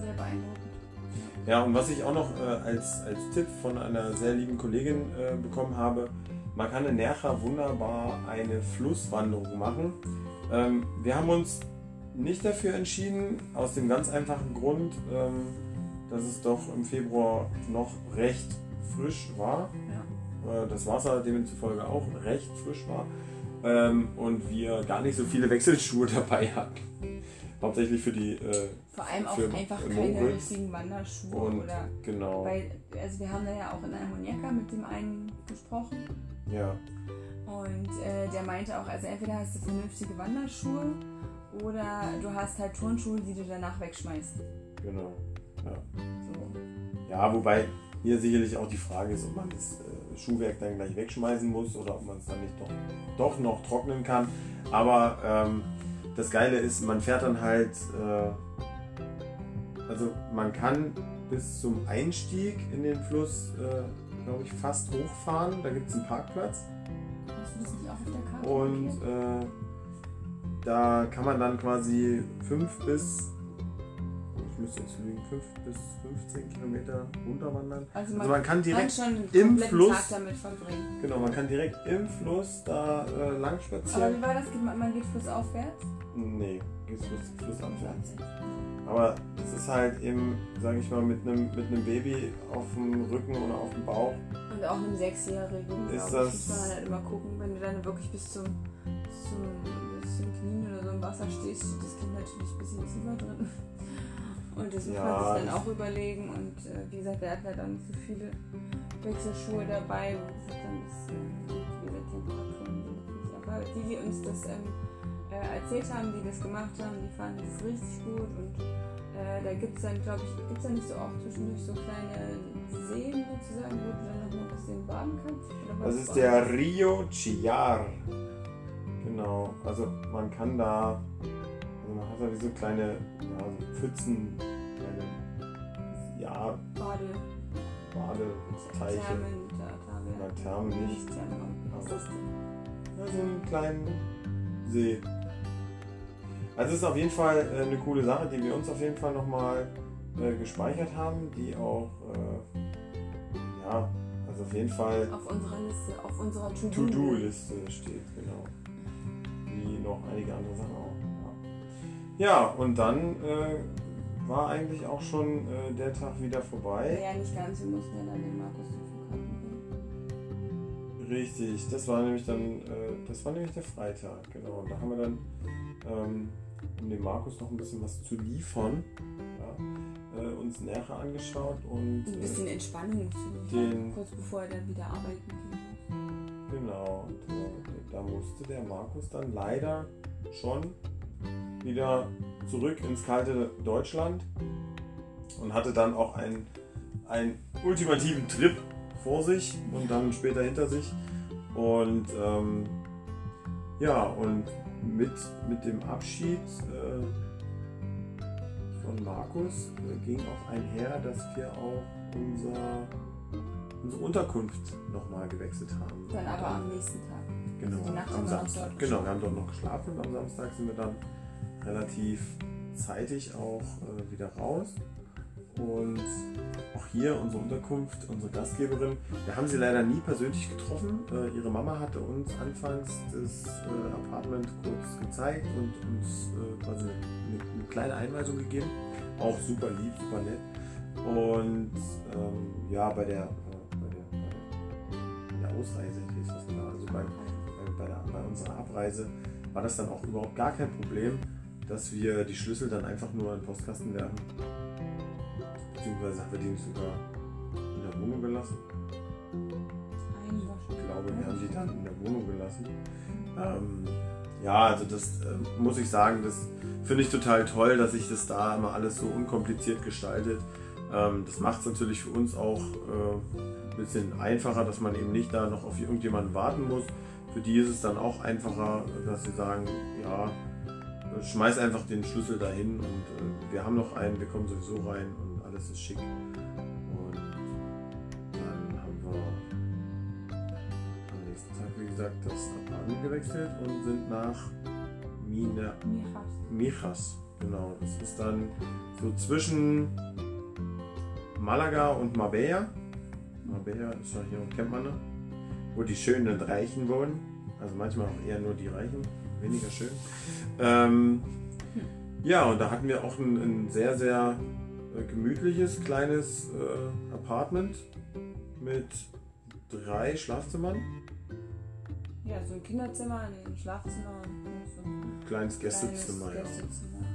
B: Sehr beeindruckend.
A: Ja, und was ich auch noch äh, als, als Tipp von einer sehr lieben Kollegin äh, bekommen habe, man kann in Nercha wunderbar eine Flusswanderung machen. Ähm, wir haben uns nicht dafür entschieden, aus dem ganz einfachen Grund, ähm, dass es doch im Februar noch recht frisch war.
B: Ja.
A: Äh, Das Wasser demzufolge auch recht frisch war. Ähm, und wir gar nicht so viele Wechselschuhe *laughs* dabei hatten. Hauptsächlich für die, äh,
B: Vor allem auch einfach keine
A: Moritz.
B: richtigen Wanderschuhe
A: Und-
B: oder.
A: genau.
B: Weil, also wir haben da ja auch in Ammoniaka mit dem einen gesprochen
A: Ja,
B: und äh, der meinte auch, also entweder hast du vernünftige Wanderschuhe oder du hast halt Turnschuhe, die du danach wegschmeißt.
A: genau. Ja.
B: So.
A: Ja, wobei hier sicherlich auch die Frage ist, ob man das äh, Schuhwerk dann gleich wegschmeißen muss oder ob man es dann nicht doch, doch noch trocknen kann. Aber ähm, das Geile ist, man fährt dann halt, äh, also man kann bis zum Einstieg in den Fluss, äh, glaube ich, fast hochfahren. Da gibt es einen Parkplatz. Und äh, da kann man dann quasi 5 bis, ich müsste jetzt lügen, 5 bis 15 Kilometer runterwandern.
B: also man,
A: Also man kann
B: kann
A: direkt,
B: schon einen
A: im Fluss- genau, man kann direkt im Fluss da äh, lang
B: Aber
A: spazieren.
B: wie war das? Man geht flussaufwärts?
A: Nee, geht Fluss, Flussabwärts. Aber es ist halt eben, sage ich mal, mit einem mit einem Baby auf dem Rücken oder auf dem Bauch.
B: Und auch einem Sechsjährigen.
A: Ist das-
B: muss man halt immer gucken, wenn du dann wirklich bis zum, bis zum, bis zum Knien oder so im Wasser stehst, steht das Kind natürlich ein bisschen tiefer drin. Und das muss
A: Ja,
B: man sich dann auch überlegen. Und äh, wie gesagt, der hat halt auch nicht so viele Wechselschuhe dabei. Wo gesagt, dann ist äh, wie gesagt, Temperaturen sind. Aber die, die uns das ähm, äh, erzählt haben, die das gemacht haben, die fanden das richtig gut. Und äh, da gibt es dann, glaube ich, gibt es da nicht so auch zwischendurch so kleine Seen sozusagen, wo du dann noch mal ein bisschen baden kannst?
A: Das ist der Rio Chiar. Genau, also man kann da, also man hat da wie so kleine ja, so Pfützen, kleine ja,
B: Bade,
A: Badeteiche.
B: Thermen, da,
A: Na, Thermen nicht.
B: Thermen. Was ist das denn?
A: Ja, so einen kleinen See. Also es ist auf jeden Fall äh, eine coole Sache, die wir uns auf jeden Fall nochmal äh, gespeichert haben, die auch, äh, ja, also auf jeden Fall
B: Auf unserer Liste, auf unserer To-Do.
A: To-Do-Liste steht, genau. Wie noch einige andere Sachen auch. Ja, ja und dann äh, war eigentlich auch schon äh, der Tag wieder vorbei.
B: Ja, nicht ganz, wir mussten ja dann den Markus zum Flughafen bringen.
A: Richtig, das war nämlich dann, äh, das war nämlich der Freitag, genau. Und da haben wir dann, ähm, um dem Markus noch ein bisschen was zu liefern, ja, äh, uns näher angeschaut und
B: Ein bisschen Entspannung zu
A: den-
B: kurz bevor er dann wieder arbeiten ging.
A: äh, genau, und äh, da musste der Markus dann leider schon wieder zurück ins kalte Deutschland und hatte dann auch einen, einen ultimativen Trip vor sich und dann später hinter sich. Und ähm, ja, und mit, mit dem Abschied äh, von Markus äh, ging auch einher, dass wir auch unser, unsere Unterkunft nochmal gewechselt haben.
B: Dann aber am nächsten Tag.
A: Genau,
B: Nacht
A: am Samstag. Genau, wir haben dort noch geschlafen und am Samstag sind wir dann relativ zeitig auch äh, wieder raus. Und auch hier unsere Unterkunft, unsere Gastgeberin, wir haben sie leider nie persönlich getroffen. Äh, ihre Mama hatte uns anfangs das äh, Apartment kurz gezeigt und uns äh, quasi eine, eine kleine Einweisung gegeben. Auch super lieb, super nett. Und ähm, ja, bei der, äh, bei der, bei der, Ausreise, ich jetzt was gesagt, also bei, bei, der, bei unserer Abreise war das dann auch überhaupt gar kein Problem, dass wir die Schlüssel dann einfach nur in den Postkasten werfen. Beziehungsweise haben wir die nicht sogar in der Wohnung gelassen. Ich glaube, wir haben die dann in der Wohnung gelassen. Ähm, ja, also das äh, muss ich sagen, das finde ich total toll, dass sich das da immer alles so unkompliziert gestaltet. Ähm, das macht es natürlich für uns auch äh, ein bisschen einfacher, dass man eben nicht da noch auf irgendjemanden warten muss. Für die ist es dann auch einfacher, dass sie sagen, ja, schmeiß einfach den Schlüssel dahin und äh, wir haben noch einen, wir kommen sowieso rein und alles ist schick. Und dann haben wir am nächsten Tag, wie gesagt, das Apartment gewechselt und sind nach Mina,
B: Michas.
A: Mijas. Genau, das ist dann so zwischen Malaga und Marbella. Marbella ist ja hier, kennt man, ne? wo die Schönen und Reichen wohnen. Also manchmal auch eher nur die Reichen, weniger schön. Ähm, ja, und da hatten wir auch ein, ein sehr, sehr äh, gemütliches kleines äh, Apartment mit drei Schlafzimmern.
B: Ja, so ein Kinderzimmer, ein Schlafzimmer und so ein
A: Kleines
B: kleines
A: Gästezimmer, ja.
B: Gästezimmer.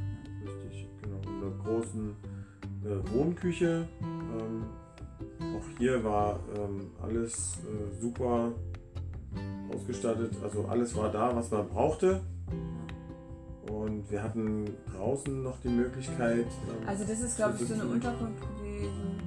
A: Richtig, genau. In einer großen äh, Wohnküche. Ähm, auch hier war ähm, alles äh, super ausgestattet. Also alles war da, was man brauchte. Und wir hatten draußen noch die Möglichkeit. ähm,
B: Also das ist, glaube ich, so eine. Unterkunft gewesen,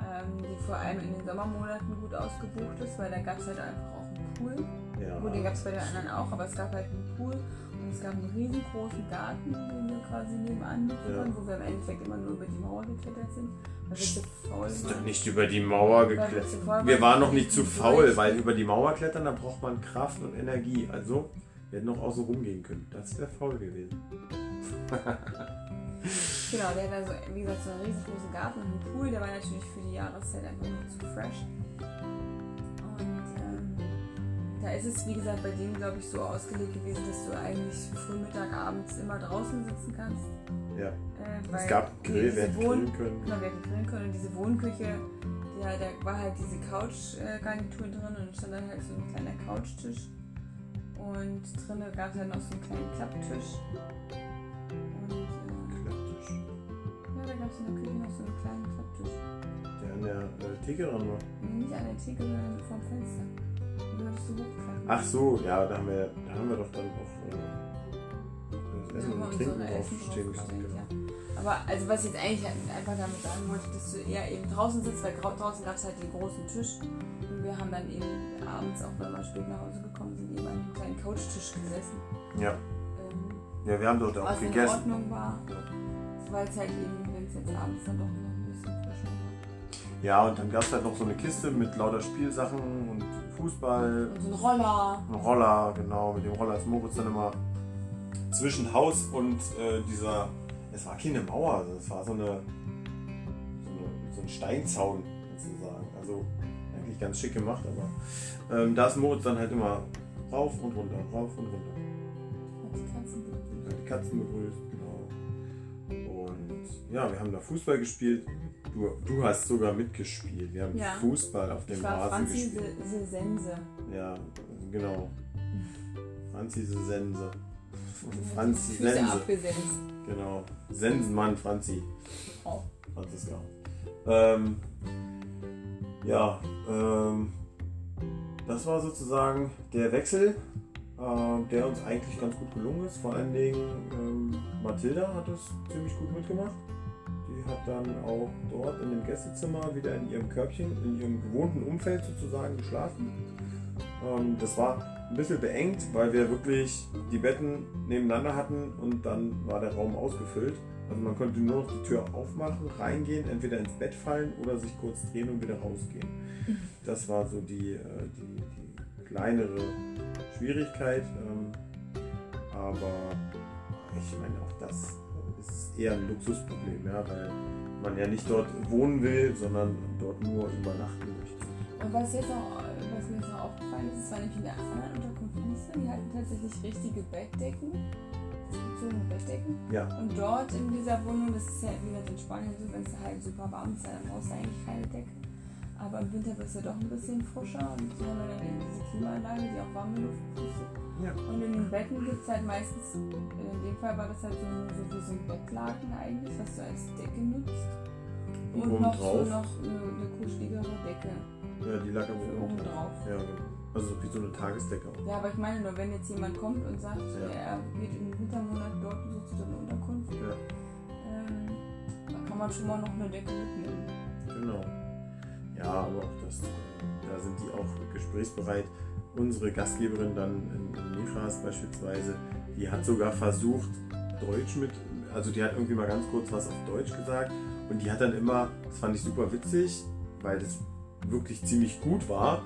B: ähm, die vor allem in den Sommermonaten gut ausgebucht ist, weil da gab es halt einfach auch einen Pool.
A: ja,
B: Gut, den gab es bei den anderen auch, aber es gab halt einen Pool und es gab einen riesengroßen Garten, den wir quasi nebenan nutzen
A: Ja.
B: wo wir im Endeffekt immer nur über die Mauer geklettert sind, weil wir zu faul
A: ist doch
B: waren.
A: nicht über die Mauer geklettert. Wir waren noch nicht zu faul, weil über die Mauer klettern, da braucht man Kraft und Energie. Also, wir hätten noch außen rumgehen können. Das wäre faul gewesen. *laughs*
B: Genau, der hat also, wie gesagt, so einen riesengroßen Garten und einen Pool, der war natürlich für die Jahreszeit einfach noch zu fresh. Und ähm, da ist es, wie gesagt, bei dem, glaube ich, so ausgelegt gewesen, dass du eigentlich Frühmittag, abends immer draußen sitzen kannst.
A: Ja.
B: Äh,
A: Es gab Grill, wir hätten grillen können.
B: Genau, wir hätten grillen können und diese Wohnküche, ja, da war halt diese Couch-Garnitur drin und stand dann halt so ein kleiner Couchtisch. Und drinnen gab es halt noch so einen kleinen Klapptisch. Und äh,
A: Klapptisch.
B: ja, da gab es in der Küche noch so einen kleinen Klapptisch.
A: Der an der äh, Theke dran war.
B: Nicht an der Theke, sondern vom Fenster. Und du hattest so hochklappen.
A: Ach so, ja, da haben wir, da haben wir doch dann auch äh, das Essen und Trinken draufstehen gehabt. Genau.
B: ja. Aber also was ich jetzt eigentlich einfach damit sagen wollte, dass du eher eben draußen sitzt, weil draußen gab es halt den großen Tisch wir haben dann eben abends, auch wenn wir spät nach Hause gekommen sind, eben an dem kleinen Couchtisch gesessen.
A: Ja.
B: Ähm,
A: ja, wir haben dort auch
B: was in
A: gegessen.
B: Ordnung war, weil es halt eben, wenn es jetzt abends dann doch noch ein bisschen frischer war.
A: Ja, und dann gab es halt noch so eine Kiste mit lauter Spielsachen und Fußball,
B: Und so ein Roller.
A: ein Roller, genau, mit dem Roller ist Moritz dann immer zwischen Haus und äh, dieser, es war keine Mauer, also es war so eine, so, eine, so ein Steinzaun sozusagen. Also eigentlich ganz schick gemacht, aber ähm, da ist Moritz dann halt immer rauf und runter, rauf und runter.
B: Hat die Katzen begrüßt.
A: hat die Katzen begrüßt, genau. Und ja, wir haben da Fußball gespielt. Du, du hast sogar mitgespielt. Wir haben
B: Ja.
A: Fußball auf dem
B: Ich war
A: Rasen
B: Franzi
A: gespielt.
B: Se- Se- Sense.
A: Ja, genau. Franzi Sense.
B: Die
A: Franzi
B: Füße
A: Sense.
B: abgesenzt.
A: Genau. Sensenmann Franzi.
B: Oh.
A: Franziska. Ähm, ja, ähm, das war sozusagen der Wechsel, ähm, der uns eigentlich ganz gut gelungen ist. Vor allen Dingen ähm, Mathilda hat es ziemlich gut mitgemacht. Die hat dann auch dort in dem Gästezimmer wieder in ihrem Körbchen, in ihrem gewohnten Umfeld sozusagen geschlafen. Ähm, das war ein bisschen beengt, weil wir wirklich die Betten nebeneinander hatten und dann war der Raum ausgefüllt. Also man konnte nur noch die Tür aufmachen, reingehen, entweder ins Bett fallen oder sich kurz drehen und wieder rausgehen. Das war so die, äh, die, die kleinere Schwierigkeit. Ähm, aber ich meine, auch das ist eher ein Luxusproblem, ja, weil man ja nicht dort wohnen will, sondern dort nur übernachten möchte.
B: Und was jetzt auch, was mir jetzt noch aufgefallen ist, es war nämlich in der anderen Unterkunft nicht so, die hatten tatsächlich richtige Bettdecken, bezogene Bettdecken.
A: Ja,
B: Und dort in dieser Wohnung, das ist ja wie gesagt in Spanien so, wenn es halt super warm ist, dann brauchst du eigentlich keine Decke. Aber im Winter wird es ja doch ein bisschen frischer und so haben wir dann eben diese Klimaanlage, die auch warme Luft pustet.
A: Ja.
B: Und in den Betten gibt es halt meistens, in dem Fall war das halt so, so wie so ein Bettlaken eigentlich, was du als Decke nutzt.
A: Und
B: Und, noch so
A: drauf?
B: noch eine, eine kuscheligere Decke.
A: ja die lag aber oben drauf.
B: drauf.
A: Ja, genau. Also wie so eine Tagesdecke auch.
B: Ja, aber ich meine nur, wenn jetzt jemand kommt und sagt,
A: Ja.
B: er geht in den Wintermonaten dort und sucht eine Unterkunft,
A: Ja,
B: ähm, da kann man schon mal noch eine Decke mitnehmen.
A: genau. Ja, aber auch das, äh, da sind die auch gesprächsbereit. Unsere Gastgeberin dann in, in beispielsweise, die hat sogar versucht, Deutsch mit, also die hat irgendwie mal ganz kurz was auf Deutsch gesagt und die hat dann immer, das fand ich super witzig, weil das wirklich ziemlich gut war,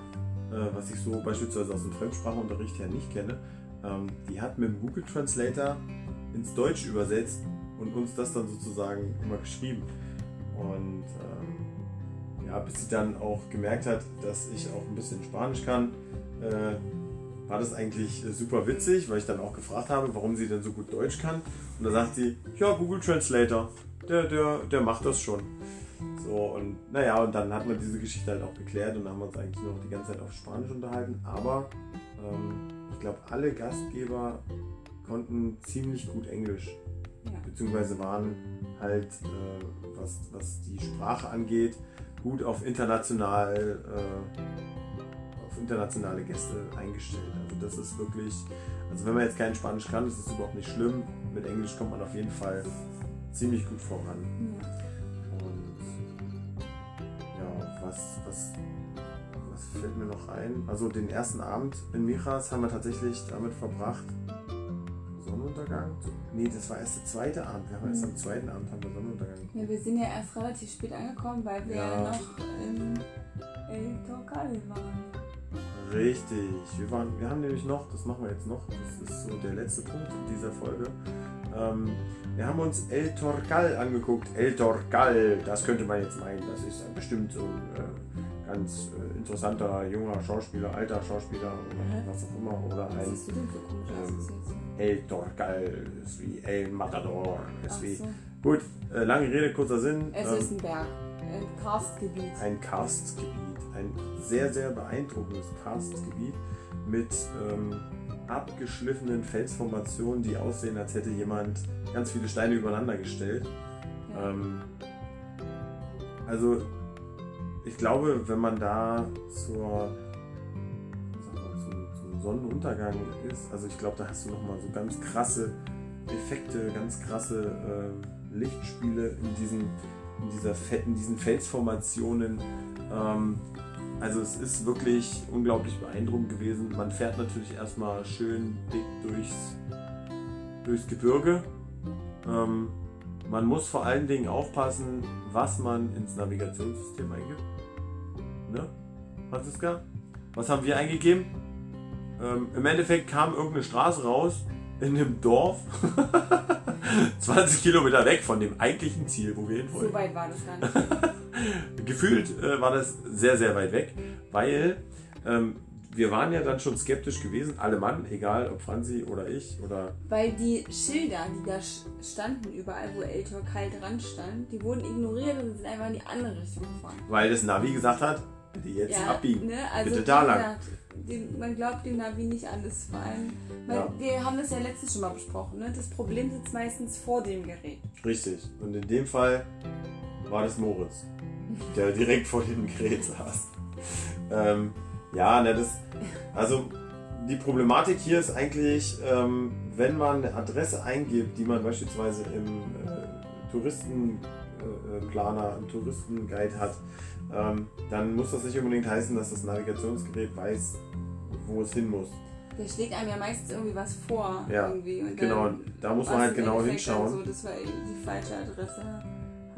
A: was ich so beispielsweise aus dem Fremdsprachunterricht her nicht kenne. Ähm, die hat mit dem Google Translator ins Deutsch übersetzt und uns das dann sozusagen immer geschrieben. Und ähm, ja, bis sie dann auch gemerkt hat, dass ich auch ein bisschen Spanisch kann, äh, war das eigentlich äh, super witzig, weil ich dann auch gefragt habe, warum sie denn so gut Deutsch kann. Und da sagt sie, ja, Google Translator. der, der, der macht das schon. So, und naja, und dann hat man diese Geschichte halt auch geklärt und dann haben wir uns eigentlich nur noch die ganze Zeit auf Spanisch unterhalten. Aber ähm, ich glaube, alle Gastgeber konnten ziemlich gut Englisch.
B: Ja.
A: Beziehungsweise waren halt, äh, was, was die Sprache angeht, gut auf international, äh, auf internationale Gäste eingestellt. Also das ist wirklich, also wenn man jetzt kein Spanisch kann, ist das überhaupt nicht schlimm. Mit Englisch kommt man auf jeden Fall ziemlich gut voran.
B: Ja.
A: Was, was, was fällt mir noch ein? Also den ersten Abend in Mijas haben wir tatsächlich damit verbracht. Sonnenuntergang? Nee, das war erst der zweite Abend. Wir haben erst am zweiten Abend haben wir Sonnenuntergang.
B: Ja, wir sind ja erst relativ spät angekommen, weil wir ja,
A: Ja.
B: noch in El Torcal waren.
A: Richtig. Wir, waren, wir haben nämlich noch, das machen wir jetzt noch, das ist so der letzte Punkt dieser Folge. Ähm, wir haben uns El Torcal angeguckt. El Torcal, das könnte man jetzt meinen, das ist bestimmt so ein äh, ganz äh, interessanter junger Schauspieler, alter Schauspieler oder
B: Mhm.
A: was auch immer. Oder
B: Was
A: ein
B: komische
A: ähm? El Torcal, ist wie El Matador, ist
B: Ach
A: wie.
B: so.
A: Gut, äh, lange Rede, kurzer Sinn.
B: Es
A: Ähm,
B: ist ein Berg. Ein Karstgebiet.
A: ein Karstgebiet, ein sehr, sehr beeindruckendes Karstgebiet mit ähm, abgeschliffenen Felsformationen, die aussehen, als hätte jemand ganz viele Steine übereinander gestellt. Ähm, also, ich glaube, wenn man da zur, mal, zum, zum Sonnenuntergang ist, also ich glaube, da hast du nochmal so ganz krasse Effekte, ganz krasse äh, Lichtspiele in diesen, in, dieser, in diesen Felsformationen. Ähm, also es ist wirklich unglaublich beeindruckend gewesen. Man fährt natürlich erstmal schön dick durchs, durchs Gebirge. Ähm, man muss vor allen Dingen aufpassen, was man ins Navigationssystem eingibt. Ne? Franziska? Was haben wir eingegeben? Ähm, Im Endeffekt kam irgendeine Straße raus in einem Dorf, *laughs* 20 Kilometer weg von dem eigentlichen Ziel, wo wir hin wollten
B: So weit war das gar nicht. *laughs* *laughs*
A: gefühlt äh, war das sehr, sehr weit weg, weil ähm, wir waren ja dann schon skeptisch gewesen, alle Mann, egal ob Franzi oder ich oder
B: Weil die Schilder, die da standen, überall wo El Torcal dran stand, die wurden ignoriert und sind einfach in die andere Richtung gefahren.
A: weil das Navi gesagt hat, bitte jetzt abbiegen.
B: Ne? Also,
A: Bitte da lang.
B: gesagt, dem, man glaubt dem Navi nicht alles, vor allem, weil
A: Ja.
B: wir haben das ja letztes schon mal besprochen. Ne? Das Problem sitzt meistens vor dem Gerät.
A: Richtig. Und in dem Fall war das Moritz, der direkt vor dem Gerät saß. Ähm, ja, ne, das, also die Problematik hier ist eigentlich, ähm, wenn man eine Adresse eingibt, die man beispielsweise im äh, Touristenplaner, äh, Planer, im Touristenguide hat, ähm, dann muss das nicht unbedingt heißen, dass das Navigationsgerät weiß, wo es hin muss.
B: Der schlägt einem ja meistens irgendwie was vor.
A: Ja,
B: irgendwie. Und
A: Genau, da muss
B: war
A: man halt genau hinschauen.
B: So, dass wir eben die falsche Adresse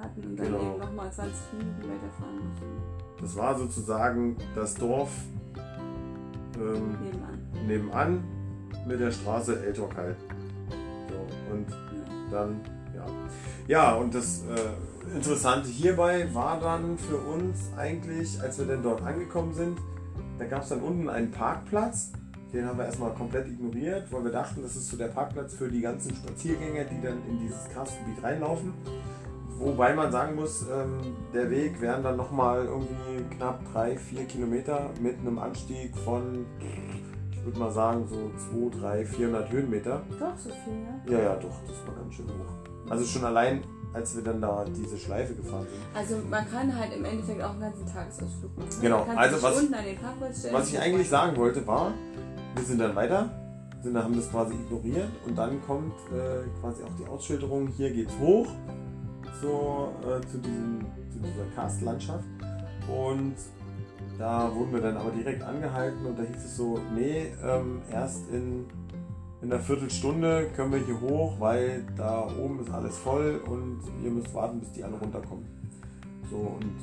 B: hatten und dann
A: Genau.
B: eben nochmal 20 Minuten weiterfahren mussten.
A: Das war sozusagen das Dorf ähm,
B: Nebenan.
A: nebenan mit der Straße El Torcal. So, und
B: Ja.
A: dann, ja. Ja, und das äh, Interessante hierbei war dann für uns eigentlich, als wir dann dort angekommen sind, da gab es dann unten einen Parkplatz. Den haben wir erstmal komplett ignoriert, weil wir dachten, das ist so der Parkplatz für die ganzen Spaziergänger, die dann in dieses Karstgebiet reinlaufen. Wobei man sagen muss, ähm, der Weg wären dann nochmal irgendwie knapp 3, 4 Kilometer mit einem Anstieg von, ich würde mal sagen, so 2, 3, 400 Höhenmeter.
B: Doch, so viel, ja.
A: Ja, ja, doch, das war ganz schön hoch. Also schon allein, als wir dann da diese Schleife gefahren sind.
B: Also man kann halt im Endeffekt auch einen ganzen Tagesausflug machen.
A: Genau, also was-
B: stellen.
A: Was ich eigentlich sagen wollte war, wir sind dann weiter, sind, haben das quasi ignoriert und dann kommt äh, quasi auch die Ausschilderung, hier geht's hoch zur, äh, zu, diesem, zu dieser Karstlandschaft und da wurden wir dann aber direkt angehalten und da hieß es so, nee, ähm, erst in, in einer Viertelstunde können wir hier hoch, weil da oben ist alles voll und ihr müsst warten, bis die alle runterkommen. So und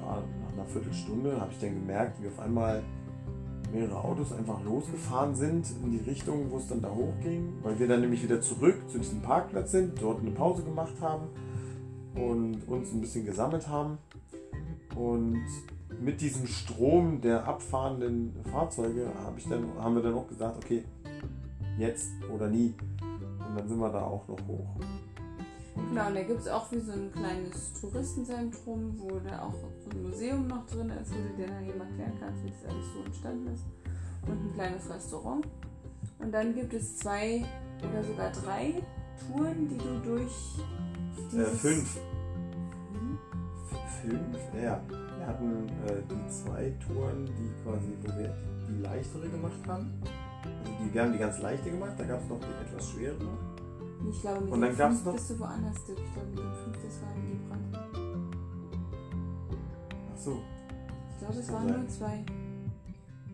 A: ja, nach einer Viertelstunde habe ich dann gemerkt, wie auf einmal mehrere Autos einfach losgefahren sind in die Richtung, wo es dann da hochging, weil wir dann nämlich wieder zurück zu diesem Parkplatz sind, dort eine Pause gemacht haben und uns ein bisschen gesammelt haben. Und mit diesem Strom der abfahrenden Fahrzeuge hab ich dann, haben wir dann auch gesagt, okay, jetzt oder nie. Und dann sind wir da auch noch hoch.
B: Genau, und da gibt es auch wie so ein kleines Touristenzentrum, wo da auch so ein Museum noch drin ist, wo du dir dann eben erklären kannst, wie das alles so entstanden ist. Und ein kleines Restaurant. Und dann gibt es zwei oder sogar drei Touren, die du durch
A: Äh, fünf. Fünf? Ja. Wir hatten äh, die zwei Touren, die quasi, wo wir die leichtere gemacht haben. Also die, wir haben die ganz leichte gemacht, da gab es noch die etwas schwerere.
B: Ich glaube, mit
A: Und
B: dem
A: dann gab's
B: fünf
A: noch-
B: bist du woanders. Ich glaube, mit dem fünf, das war in Gebrandt.
A: Ach so.
B: Ich glaube, es waren nur zwei.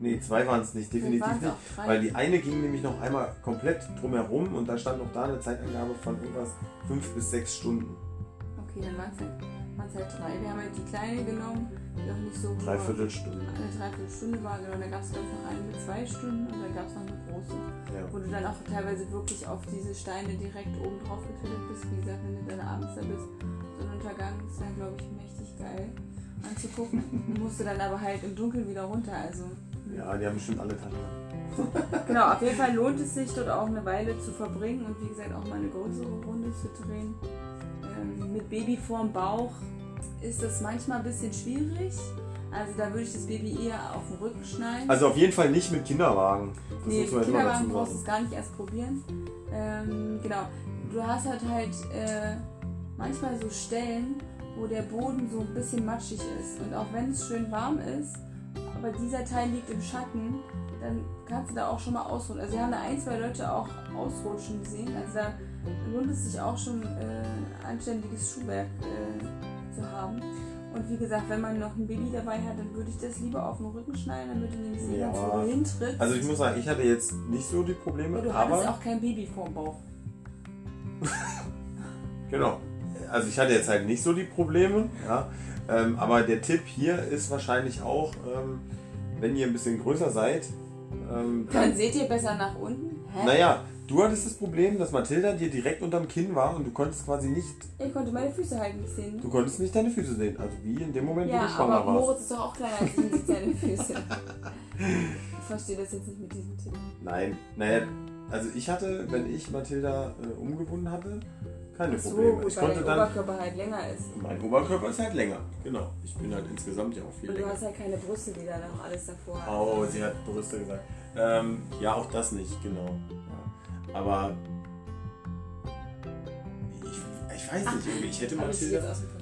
A: Nee, zwei waren es nicht, definitiv nicht. Weil die eine ging nämlich noch einmal komplett drumherum und da stand noch da eine Zeitangabe von irgendwas fünf bis sechs Stunden.
B: Okay, dann waren es halt, halt drei. Wir haben halt die kleine genommen, die auch nicht so
A: Dreiviertel Stunde.
B: eine Dreiviertelstunde war. Genau, dann gab es glaube ich noch eine mit zwei Stunden und dann gab es noch eine große.
A: Ja.
B: Wo du dann auch teilweise wirklich auf diese Steine direkt oben drauf getüttelt bist. Wie gesagt, wenn du dann abends da bist, Sonnenuntergang ist dann glaube ich mächtig geil anzugucken. *laughs* musst du dann aber halt im Dunkeln wieder runter. Also
A: ja, die haben bestimmt alle Tage. *laughs* *laughs*
B: Genau, auf jeden Fall lohnt es sich, dort auch eine Weile zu verbringen und wie gesagt auch mal eine größere Runde zu drehen. Ähm, mit Baby vorm Bauch ist das manchmal ein bisschen schwierig. Also da würde ich das Baby eher auf den Rücken schnallen.
A: Also auf jeden Fall nicht mit Kinderwagen. Das
B: nee,
A: mal
B: Kinderwagen brauchst du es gar nicht erst probieren. Ähm, genau, du hast halt halt äh, manchmal so Stellen, wo der Boden so ein bisschen matschig ist. Und auch wenn es schön warm ist, aber dieser Teil liegt im Schatten, dann kannst du da auch schon mal ausrutschen. Also wir haben da ein, zwei Leute auch ausrutschen gesehen. Also da lohnt es sich auch schon äh, anständiges Schuhwerk äh, zu haben. Und wie gesagt, wenn man noch ein Baby dabei hat, dann würde ich das lieber auf den Rücken schneiden, damit du nämlich sehen
A: Ja.
B: wo du hintrittst.
A: Also ich muss sagen, ich hatte jetzt nicht so die Probleme,
B: Ja, du hattest
A: aber
B: auch kein Baby vorm Bauch. *laughs*
A: genau. Also ich hatte jetzt halt nicht so die Probleme, ja. Ähm, aber der Tipp hier ist wahrscheinlich auch, ähm, wenn ihr ein bisschen größer seid, ähm,
B: Dann seht ihr besser nach unten. Hä?
A: naja, du hattest das Problem, dass Mathilda dir direkt unterm Kinn war und du konntest quasi nicht,
B: Ich konnte meine Füße halt nicht sehen.
A: du konntest nicht deine Füße sehen. Also wie in dem Moment, wo
B: Ja,
A: du schwanger
B: aber
A: warst.
B: Moritz ist doch auch kleiner als ich seine *laughs* Füße. Ich verstehe das jetzt nicht mit diesem Tipp.
A: Nein, naja, also ich hatte, wenn ich Mathilda äh, umgebunden hatte, keine
B: so,
A: Probleme.
B: gut,
A: ich
B: weil dein
A: dann.
B: Oberkörper halt länger ist.
A: Mein Oberkörper ist halt länger, genau. Ich bin halt insgesamt ja auch viel
B: Und du
A: länger.
B: hast halt keine Brüste, die da noch alles davor haben.
A: Oh, sie hat Brüste gesagt. Ähm, ja, auch das nicht, genau. Ja. Aber ich, ich weiß nicht, irgendwie, ich hätte Mathilda.
B: dem.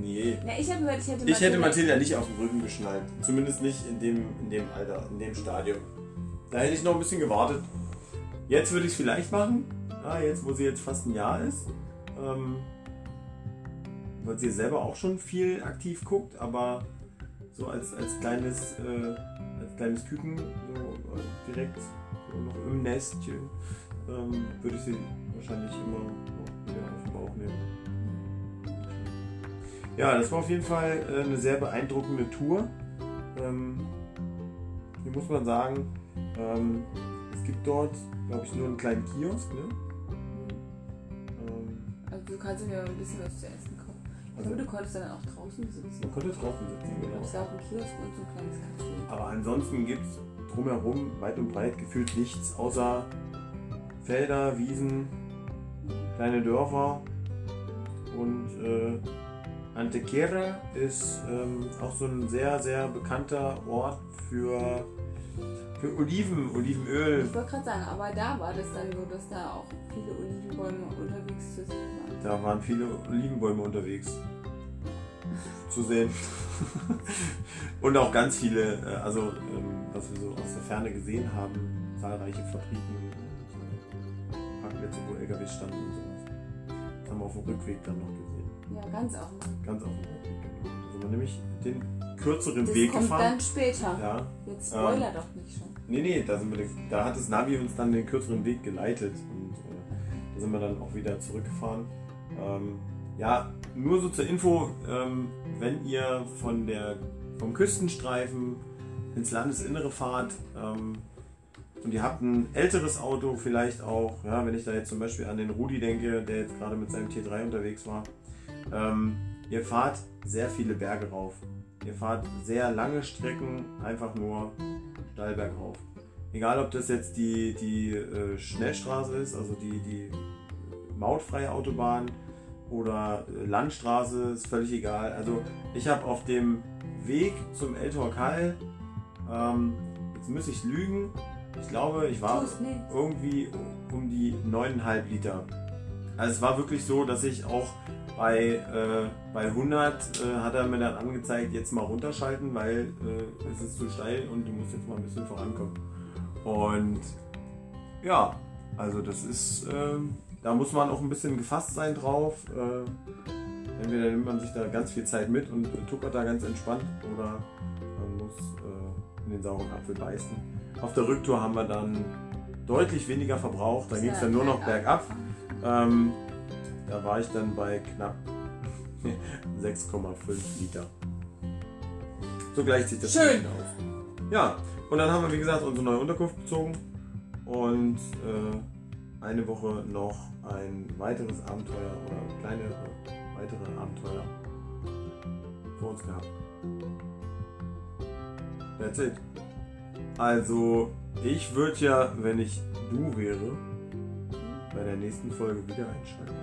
A: Nee.
B: Na, ich gehört, ich hätte
A: Ich hätte
B: Mathilda-
A: nicht auf den Rücken geschnallt. Zumindest nicht in dem, in dem Alter, in dem Stadium. Da hätte ich noch ein bisschen gewartet. Jetzt würde ich es vielleicht machen. Ja, jetzt, wo sie jetzt fast ein Jahr ist. Ähm, weil sie selber auch schon viel aktiv guckt, aber so als, als kleines äh, als kleines Küken so äh, direkt so noch im Nestchen ähm, würde ich sie wahrscheinlich immer noch wieder auf den Bauch nehmen. Ja, das war auf jeden Fall äh, eine sehr beeindruckende Tour. Ähm, hier muss man sagen, ähm, es gibt dort, glaube ich, nur einen kleinen Kiosk. Ne?
B: Du kannst mir ein bisschen was zu essen kaufen.
A: Also-
B: glaube, du konntest dann auch draußen sitzen.
A: man könnte draußen sitzen,
B: glaube, es
A: genau.
B: gab einen Kiosk und so ein kleines Café.
A: Aber ansonsten gibt es drumherum weit und breit gefühlt nichts außer Felder, Wiesen, kleine Dörfer und äh, Antequera ist ähm, auch so ein sehr, sehr bekannter Ort für, für Oliven, Olivenöl.
B: Ich wollte gerade sagen, aber da war das dann so, dass da auch viele Olivenbäume unterwegs zu sehen waren.
A: Da waren viele Olivenbäume unterwegs zu sehen. *laughs* und auch ganz viele, äh, also ähm, was wir so aus der Ferne gesehen haben, zahlreiche Fabriken Parkplätze, wo LKW standen und sowas. Das haben wir auf dem Rückweg dann noch gesehen.
B: Ja, ganz auch mal.
A: Ganz auf dem Rückweg, genau. Also wir nämlich den kürzeren
B: Das
A: Weg
B: kommt
A: gefahren.
B: dann später.
A: Ja.
B: Jetzt Spoiler doch nicht schon.
A: Nee, nee, da, sind wir, da hat das Navi uns dann den kürzeren Weg geleitet und äh, da sind wir dann auch wieder zurückgefahren. Ähm, ja, nur so zur Info, ähm, wenn ihr von der, vom Küstenstreifen ins Landesinnere fahrt ähm, und ihr habt ein älteres Auto, vielleicht auch, ja, wenn ich da jetzt zum Beispiel an den Rudi denke, der jetzt gerade mit seinem T3 unterwegs war, ähm, ihr fahrt sehr viele Berge rauf. Ihr fahrt sehr lange Strecken einfach nur steil bergauf. Egal, ob das jetzt die, die äh, Schnellstraße ist, also die, die mautfreie Autobahn, oder äh, Landstraße, ist völlig egal. Also ich habe auf dem Weg zum El Torcal, ähm, jetzt muss ich lügen, ich glaube, ich war irgendwie um die 9,5 Liter. Also es war wirklich so, dass ich auch bei, äh, bei 100 äh, hat er mir dann angezeigt, jetzt mal runterschalten, weil äh, es ist zu steil und du musst jetzt mal ein bisschen vorankommen. Und ja, also das ist, ähm, da muss man auch ein bisschen gefasst sein drauf. Äh, entweder nimmt man sich da ganz viel Zeit mit und äh, tuckert da ganz entspannt oder man muss äh, in den sauren Apfel beißen. Auf der Rücktour haben wir dann deutlich weniger verbraucht, da ging es dann nur noch bergab. Ähm, da war ich dann bei knapp *laughs* 6,5 Liter. So gleicht sich das
B: Schön.
A: aus. Ja, und dann haben wir wie gesagt unsere neue Unterkunft bezogen und äh, eine Woche noch ein weiteres Abenteuer oder kleinere weitere Abenteuer vor uns gehabt. That's it. Also, ich würde ja, wenn ich du wäre, bei der nächsten Folge wieder einschalten.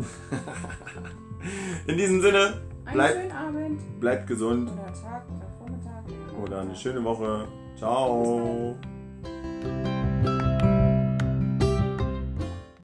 A: *laughs* In diesem Sinne,
B: Einen
A: Bleib-
B: schönen Abend
A: bleibt gesund
B: oder Tag oder Vormittag.
A: oder eine schöne Woche. Ciao.